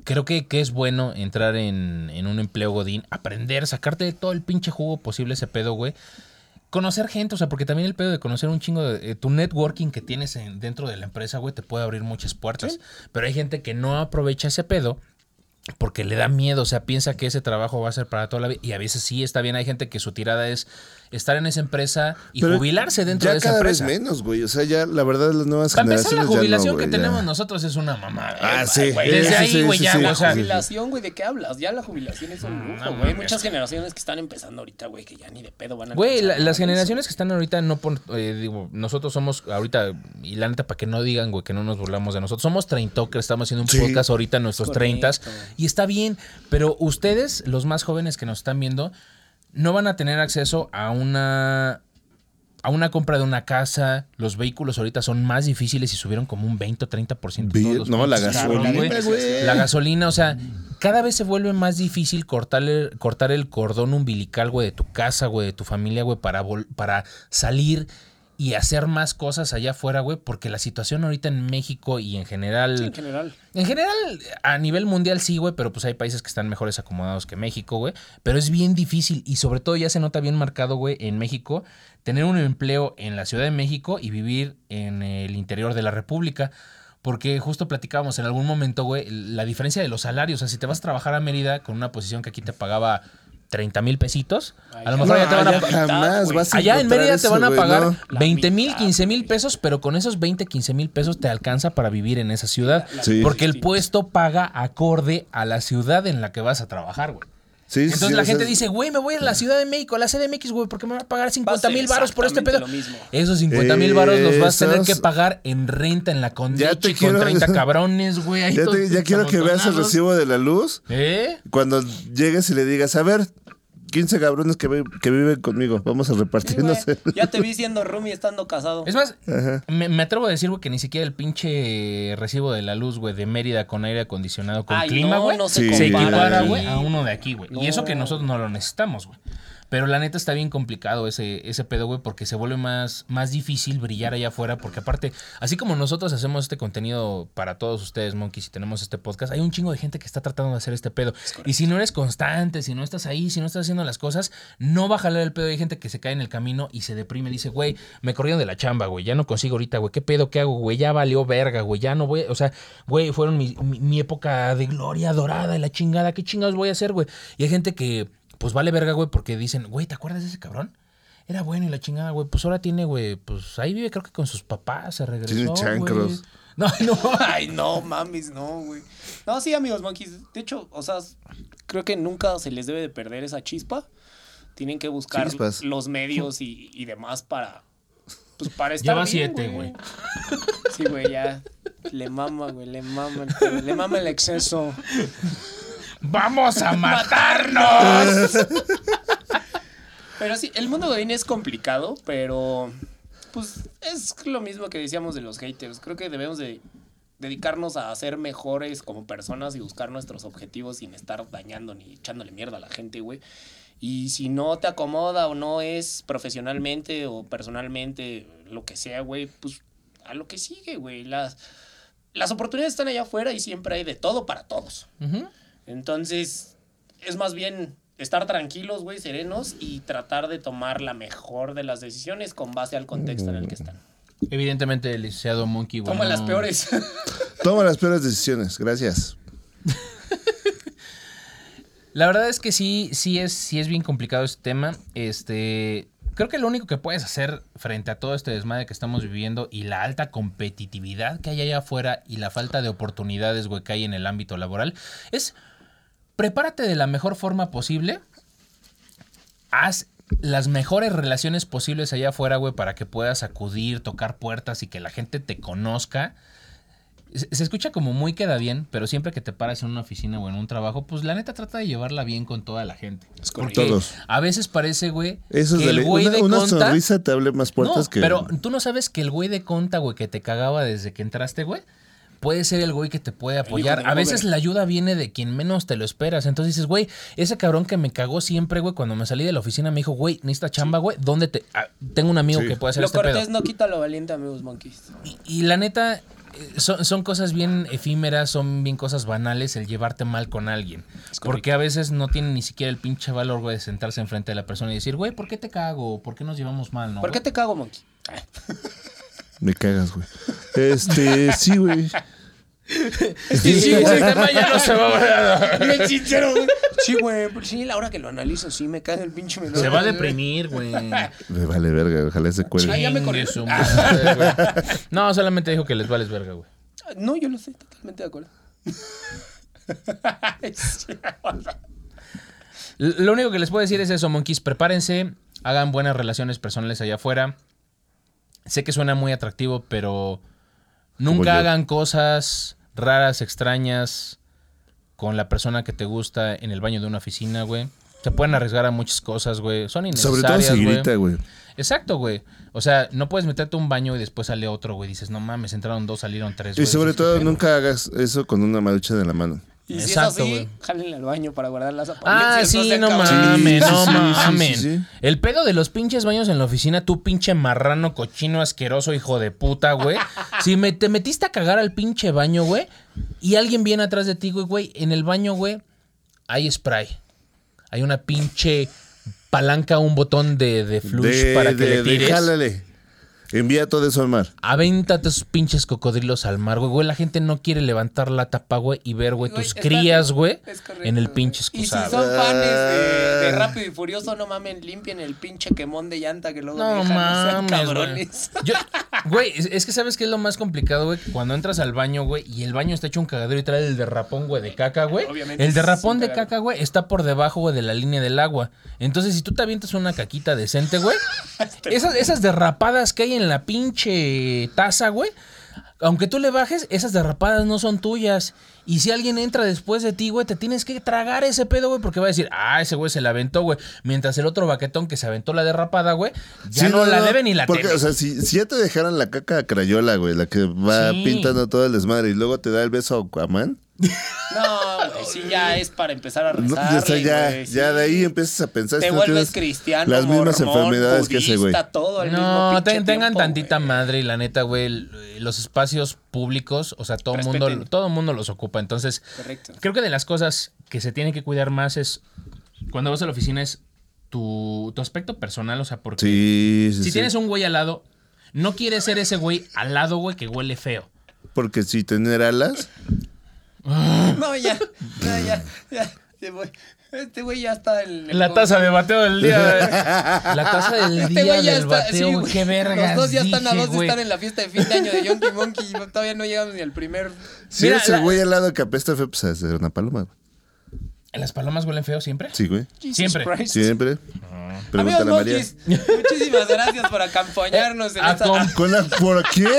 creo que, que es bueno entrar en, en un empleo godín, aprender, sacarte todo el pinche jugo posible ese pedo, güey. Conocer gente, o sea, porque también el pedo de conocer un chingo de... eh, tu networking que tienes en- dentro de la empresa, güey, te puede abrir muchas puertas. Pero hay gente que no aprovecha ese pedo porque le da miedo, o sea, piensa que ese trabajo va a ser para toda la vida. Y a veces sí está bien, hay gente que su tirada es estar en esa empresa y Pero jubilarse dentro ya de esa cada empresa. vez menos, güey. O sea, ya la verdad las nuevas Para empezar, generaciones la jubilación ya no, que ya. tenemos nosotros es una mamada. Ah, sí. güey. Desde sí, ahí, sí, güey, sí, ya, sí. o sea, jubilación, güey, ¿de qué hablas? Ya la jubilación es un lujo, no güey. mames. Muchas generaciones que están empezando ahorita, güey, que ya ni de pedo van a Güey, la- las generaciones que están ahorita, no por, eh, digo, nosotros somos ahorita, y la neta, para que no digan, güey, que no nos burlamos de nosotros, somos treintokers, estamos haciendo un Sí. podcast ahorita en nuestros treintas, y está bien, pero ustedes, los más jóvenes que nos están viendo, no van a tener acceso a una a una compra de una casa, los vehículos ahorita son más difíciles y subieron como un 20 o 30%. Vi- todos los no, la gasolina, güey. La gasolina, o sea, cada vez se vuelve más difícil cortarle, cortar el cordón umbilical, güey, de tu casa, güey, de tu familia, güey, para, para salir y hacer más cosas allá afuera, güey, porque la situación ahorita en México y en general... Sí, en general. En general, a nivel mundial sí, güey, pero pues hay países que están mejores acomodados que México, güey. Pero es bien difícil y sobre todo ya se nota bien marcado, güey, en México, tener un empleo en la Ciudad de México y vivir en el interior de la República. Porque justo platicábamos en algún momento, güey, la diferencia de los salarios. O sea, si te vas a trabajar a Mérida con una posición que aquí te pagaba 30 mil pesitos, a lo mejor No, ya te van a pagar. Allá en Mérida te eso, van a pagar ¿no? La 20 mil, mitad, 15 mil pesos, pero con esos 20, 15 mil pesos te alcanza para vivir en esa ciudad. Sí. Porque el puesto paga acorde a la ciudad en la que vas a trabajar, güey. Sí, Entonces sí, la gente dice, güey, me voy a la Ciudad de México, a la CDMX, güey, porque me va a pagar 50 mil varos por este pedo. lo mismo. Esos 50 mil varos los vas a tener que pagar en renta en la Condechi te con quiero- 30 *laughs* cabrones, güey. ahí Ya, te- ya quiero que veas el recibo de la luz. ¿Eh? Cuando llegues y le digas, a ver, 15 cabrones que, vi- que viven conmigo, vamos a Sí, repartirnos. Ya te vi siendo roomie estando casado. Es más, me, me atrevo a decir, güey, que ni siquiera el pinche recibo de la luz, güey, de Mérida con aire acondicionado, con Ay, clima, no, güey, no se se, Sí, equipara, güey, a uno de aquí, güey. Y eso que No. nosotros no lo necesitamos, güey. Pero la neta está bien complicado ese, ese pedo, güey, porque se vuelve más, más difícil brillar allá afuera, porque aparte, así como nosotros hacemos este contenido para todos ustedes, monkeys, y tenemos este podcast, hay un chingo de gente que está tratando de hacer este pedo. Y si no eres constante, si no estás ahí, si no estás haciendo las cosas, no va a jalar el pedo. Hay gente que se cae en el camino y se deprime, dice, güey, me corrieron de la chamba, güey, ya no consigo ahorita, güey, ¿qué pedo, qué hago, güey? Ya valió verga, güey, ya no voy, o sea, güey, fueron mi, mi- mi época de gloria dorada y la chingada, ¿qué chingados voy a hacer, güey? Y hay gente que, pues vale verga, güey, porque dicen, güey, ¿te acuerdas de ese cabrón? Era bueno y la chingada, güey. Pues ahora tiene, güey, pues ahí vive creo que con sus papás, se regresó. Tiene chancros. güey. No, *laughs* no. Ay, no, mames, no, güey. No, sí, amigos monkeys. De hecho, o sea, creo que nunca se les debe de perder esa chispa. Tienen que buscar Chispas. los medios y, y demás para. Pues para estar. Lleva bien, siete, güey. Sí, güey, ya. Le mama, güey, le mama. Le mama el exceso. ¡Vamos a *laughs* matarnos! Pero sí, el mundo godín es complicado, pero pues es lo mismo que decíamos de los haters. Creo que debemos de dedicarnos a ser mejores como personas y buscar nuestros objetivos sin estar dañando ni echándole mierda a la gente, güey. Y si no te acomoda o no es profesionalmente o personalmente, lo que sea, güey, pues a lo que sigue, güey. Las, las oportunidades están allá afuera y siempre hay de todo para todos. Entonces, es más bien estar tranquilos, güey, serenos y tratar de tomar la mejor de las decisiones con base al contexto en el que están. Evidentemente, el licenciado Monkey, güey. Toma las peores. *laughs* Toma las peores decisiones, gracias. *laughs* La verdad es que sí, sí es, sí es bien complicado este tema. Este. creo que lo único que puedes hacer frente a todo este desmadre que estamos viviendo y la alta competitividad que hay allá afuera y la falta de oportunidades, güey, que hay en el ámbito laboral, es prepárate de la mejor forma posible. Haz las mejores relaciones posibles allá afuera, güey, para que puedas acudir, tocar puertas y que la gente te conozca. Se se escucha como muy queda bien, pero siempre que te paras en una oficina o en un trabajo, pues la neta trata de llevarla bien con toda la gente. Con todos. A veces parece, güey, Eso es que de el güey Una, de una conta... sonrisa te abre más puertas no, que. pero tú no sabes que el güey de conta, güey, que te cagaba desde que entraste, güey, puede ser el güey que te puede apoyar. A veces la ayuda viene de quien menos te lo esperas. Entonces dices, güey, ese cabrón que me cagó siempre, güey, cuando me salí de la oficina me dijo, güey, necesita chamba, güey, ¿dónde te...? ah, tengo un amigo Sí. que puede hacer Lo este cortés pedo. no quita lo valiente, amigos monkeys. Y, y la neta, eh, son, son cosas bien efímeras, son bien cosas banales el llevarte mal con alguien. Porque a veces no tienen ni siquiera el pinche valor, güey, de sentarse enfrente de la persona y decir, güey, ¿por qué te cago? ¿Por qué nos llevamos mal, no? ¿Por qué güey?" te cago, monkey? *laughs* Me cagas, güey. Este, sí, güey. Sí, sí, ese tema ya no se va a Bien sincero, *laughs* güey. Sí, güey. pero Sí, la hora que lo analizo, sí me caga el pinche menor. Se va a deprimir, güey. Me vale verga, ojalá se cuelgue. Ah, ya me corrió. su madre, güey. No, solamente dijo que les vales verga, güey. No, yo lo sé, totalmente de acuerdo. *laughs* Lo único que les puedo decir es eso, monkeys. Prepárense, hagan buenas relaciones personales allá afuera. Sé que suena muy atractivo, pero nunca hagan cosas raras, extrañas con la persona que te gusta en el baño de una oficina, güey. Se pueden arriesgar a muchas cosas, güey. Son Sobre todo innecesarias, si güey. grita, güey. Exacto, güey. O sea, no puedes meterte a un baño y después sale otro, güey. Dices, no mames, entraron dos, salieron tres. Y güey. sobre todo, nunca hagas eso con una marucha de la mano. Y si Exacto, es así, güey. jálenle al baño para guardar las Ah, apariencias. sí, sean no mames, Sí, no sí, sí, sí, mames. sí, sí. El pedo de los pinches baños en la oficina, tú pinche marrano, cochino, asqueroso, hijo de puta, güey. *laughs* Si me, te metiste a cagar al pinche baño, güey, y alguien viene atrás de ti, güey, güey, en el baño, güey, hay spray. Hay una pinche palanca, un botón de, de flush De- para que de- le de tires. jálale. Envía todo eso al mar. Avéntate esos pinches cocodrilos al mar, güey. Güey, la gente no quiere levantar la tapa, güey, y ver, güey, tus está- crías, güey, es correcto, en el pinche Y si excusado. son fanes de, de Ah. Rápido y Furioso, no mamen, limpien el pinche quemón de llanta que luego No dejan. sean mames, güey. cabrones. Yo- Güey, es, que sabes que es lo más complicado, güey. Cuando entras al baño, güey, y el baño está hecho un cagadero y trae el derrapón, güey, de caca, güey. Obviamente El derrapón de caca, güey, está por debajo, güey, de la línea del agua. Entonces, si tú te avientas una caquita decente, güey, *laughs* esas, esas derrapadas que hay en la pinche taza, güey, aunque tú le bajes, esas derrapadas no son tuyas. Y si alguien entra después de ti, güey, te tienes que tragar ese pedo, güey, porque va a decir, ah, ese güey se la aventó, güey. Mientras el otro baquetón que se aventó la derrapada, güey, ya Sí, no, la debe ni la Porque, teme. o sea, si, si ya te dejaran la caca a crayola, güey, la que va Sí. pintando todo el desmadre y luego te da el beso a Aquaman. No, güey, sí, ya es para empezar a No, rezar. ya, de ahí empiezas a pensar Te si vuelves cristiano, las mismas mormón, enfermedades que ese güey. todo al No, tengan tiempo, tantita güey. madre y la neta, güey, los espacios públicos, o sea, todo el mundo, todo mundo los ocupa. Entonces, Correcto. creo que de las cosas que se tiene que cuidar más es cuando vas a la oficina es tu, tu aspecto personal, o sea, porque Sí, sí, si sí. tienes un güey al lado, no quieres ser ese güey al lado, güey, que huele feo. Porque si tener alas, No, ya, ya, ya, ya. Este güey, este güey ya está en el- La taza de bateo del día. *laughs* La taza del Este día güey ya del está, bateo, sí, güey. Qué verga. Los dos ya están a dos de estar en la fiesta de fin de año de Yonky Monkey y todavía no llegamos ni al primer. si Mira, eres el la- güey al lado que apesta feo, pues es una paloma. güey. ¿Las palomas huelen feo siempre? Sí, güey. Jesus Siempre. Christ. Siempre. Amigos Pregúntale a María. monkeys, muchísimas gracias por *laughs* acompañarnos en esta... com- ¿Con la, ¿Por qué?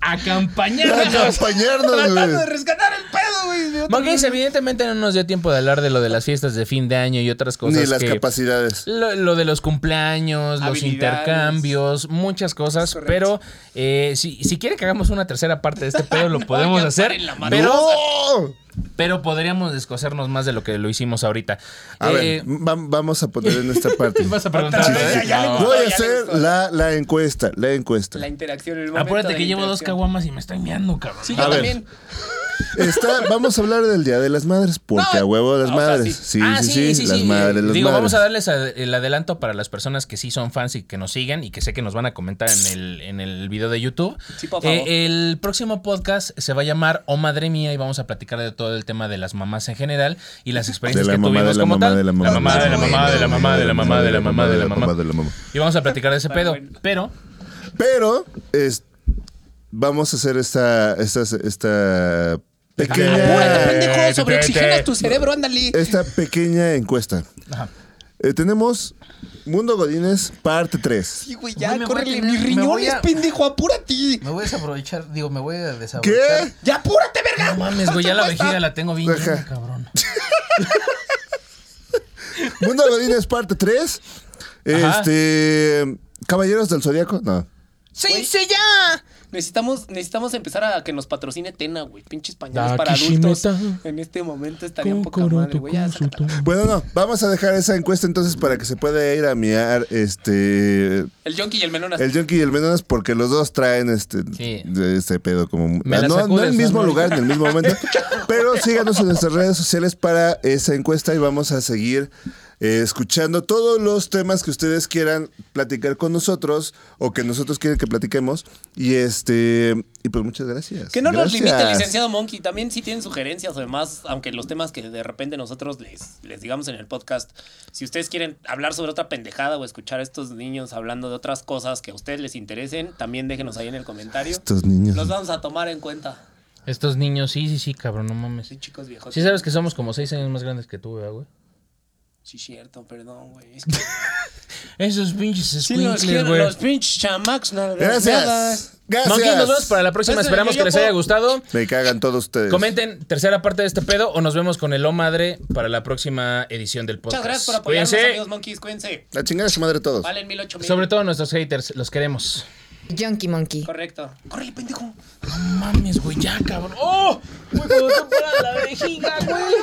Acompañarnos. *laughs* Acompañarnos, Tratando de rescatar el pedo, güey. Monkeys, evidentemente no nos dio tiempo de hablar de lo de las fiestas de fin de año y otras cosas. Ni las que- capacidades. Lo, lo de los cumpleaños, los intercambios, muchas cosas. Pero eh, si, si quiere que hagamos una tercera parte de este pedo, lo *laughs* No, podemos hacer. paren la mano. Pero, ¡No! pero podríamos descosernos más de lo que lo hicimos ahorita. A Eh, ver, va- vamos a poner en esta parte. *laughs* Vas a preguntar. ¿eh? ya, ya le No. gustó. Voy a ya le hacer gustó. la, la encuesta, la encuesta. La interacción, el Apúrate que llevo dos caguamas y me estoy meando, cabrón. Sí, A yo ver. Está, vamos a hablar del Día de las Madres, porque No, a huevo de las o sea, madres. sí. Sí, Ah, sí, sí, las madres, las Digo, madres. vamos a darles a- el adelanto para las personas que sí son fans y que nos siguen y que sé que nos van a comentar en el, en el video de YouTube. Sí, por favor. Eh, el próximo podcast se va a llamar Oh Madre Mía y vamos a platicar de todo el tema de las mamás en general y las experiencias la que mamá, tuvimos de la como mamá, tal. de la mamá, de la mamá, de la mamá, de la mamá, de la mamá, de la mamá, de la mamá. de la mamá. Y vamos a platicar de ese pedo. Pero Pero vamos a hacer esta, esta, esta Apúrate, pequeña, pendejo, sobreoxigenas tu cerebro, ándale. esta pequeña encuesta. Ajá. Eh, tenemos Mundo Godines parte 3. Sí, güey, ya, Güey, me voy a córrele, tener- mis me voy riñones, a- pendejo, apúrate. Me voy a desaprovechar, digo, me voy a desaprovechar. ¿Qué? ¡Ya apúrate, verga! no mames, güey, ya la vejiga la tengo bien Ajá. llena, cabrón. *laughs* Mundo Godines parte 3. Ajá. Este. Caballeros del Zodíaco. No. ¡Sí, sí, ya! Necesitamos, necesitamos empezar a que nos patrocine Tena, güey. Pinches pañales Da para adultos. En este momento estaría un poca madre, güey. Bueno, no. Vamos a dejar esa encuesta entonces para que se pueda ir a miar este. El Yonki y el Menonas. El Junkie y el Menonas porque los dos traen este, Sí. de este pedo como... Ah, no, en el mismo ¿no? lugar, en el mismo momento. *laughs* pero síganos en nuestras redes sociales para esa encuesta y vamos a seguir eh, escuchando todos los temas que ustedes quieran platicar con nosotros o que nosotros quieren que platiquemos. Y este y pues muchas gracias. Que no nos limite, licenciado Monkey. También si tienen sugerencias o demás, aunque los temas que de repente nosotros les, les digamos en el podcast, si ustedes quieren hablar sobre otra pendejada o escuchar a estos niños hablando de otras cosas que a ustedes les interesen, también déjenos ahí en el comentario. Estos niños. Los vamos a tomar en cuenta. Estos niños, sí, sí, sí, cabrón, no mames. Sí, chicos viejos. Sí sabes que somos como seis años más grandes que tú, ¿verdad, güey? Sí, cierto, perdón, güey. Es *laughs* que Esos pinches sí los squinkles, quiero, güey. los pinches chamacs, no nada. Gracias. Gracias. Monkey, nos vemos para la próxima. Esperamos que les haya gustado. Me cagan todos ustedes. Comenten tercera parte de este pedo o nos vemos con el O Madre para la próxima edición del podcast. Muchas gracias por apoyarnos, Cuídense. amigos monkeys. Cuídense. La chingada de su madre todos. Valen mil ocho mil. Sobre todo nuestros haters, los queremos. Junkie Monkey. Correcto. Córrele, pendejo. No mames, güey, ya, cabrón. ¡Oh! Güey, paras la vejiga, güey.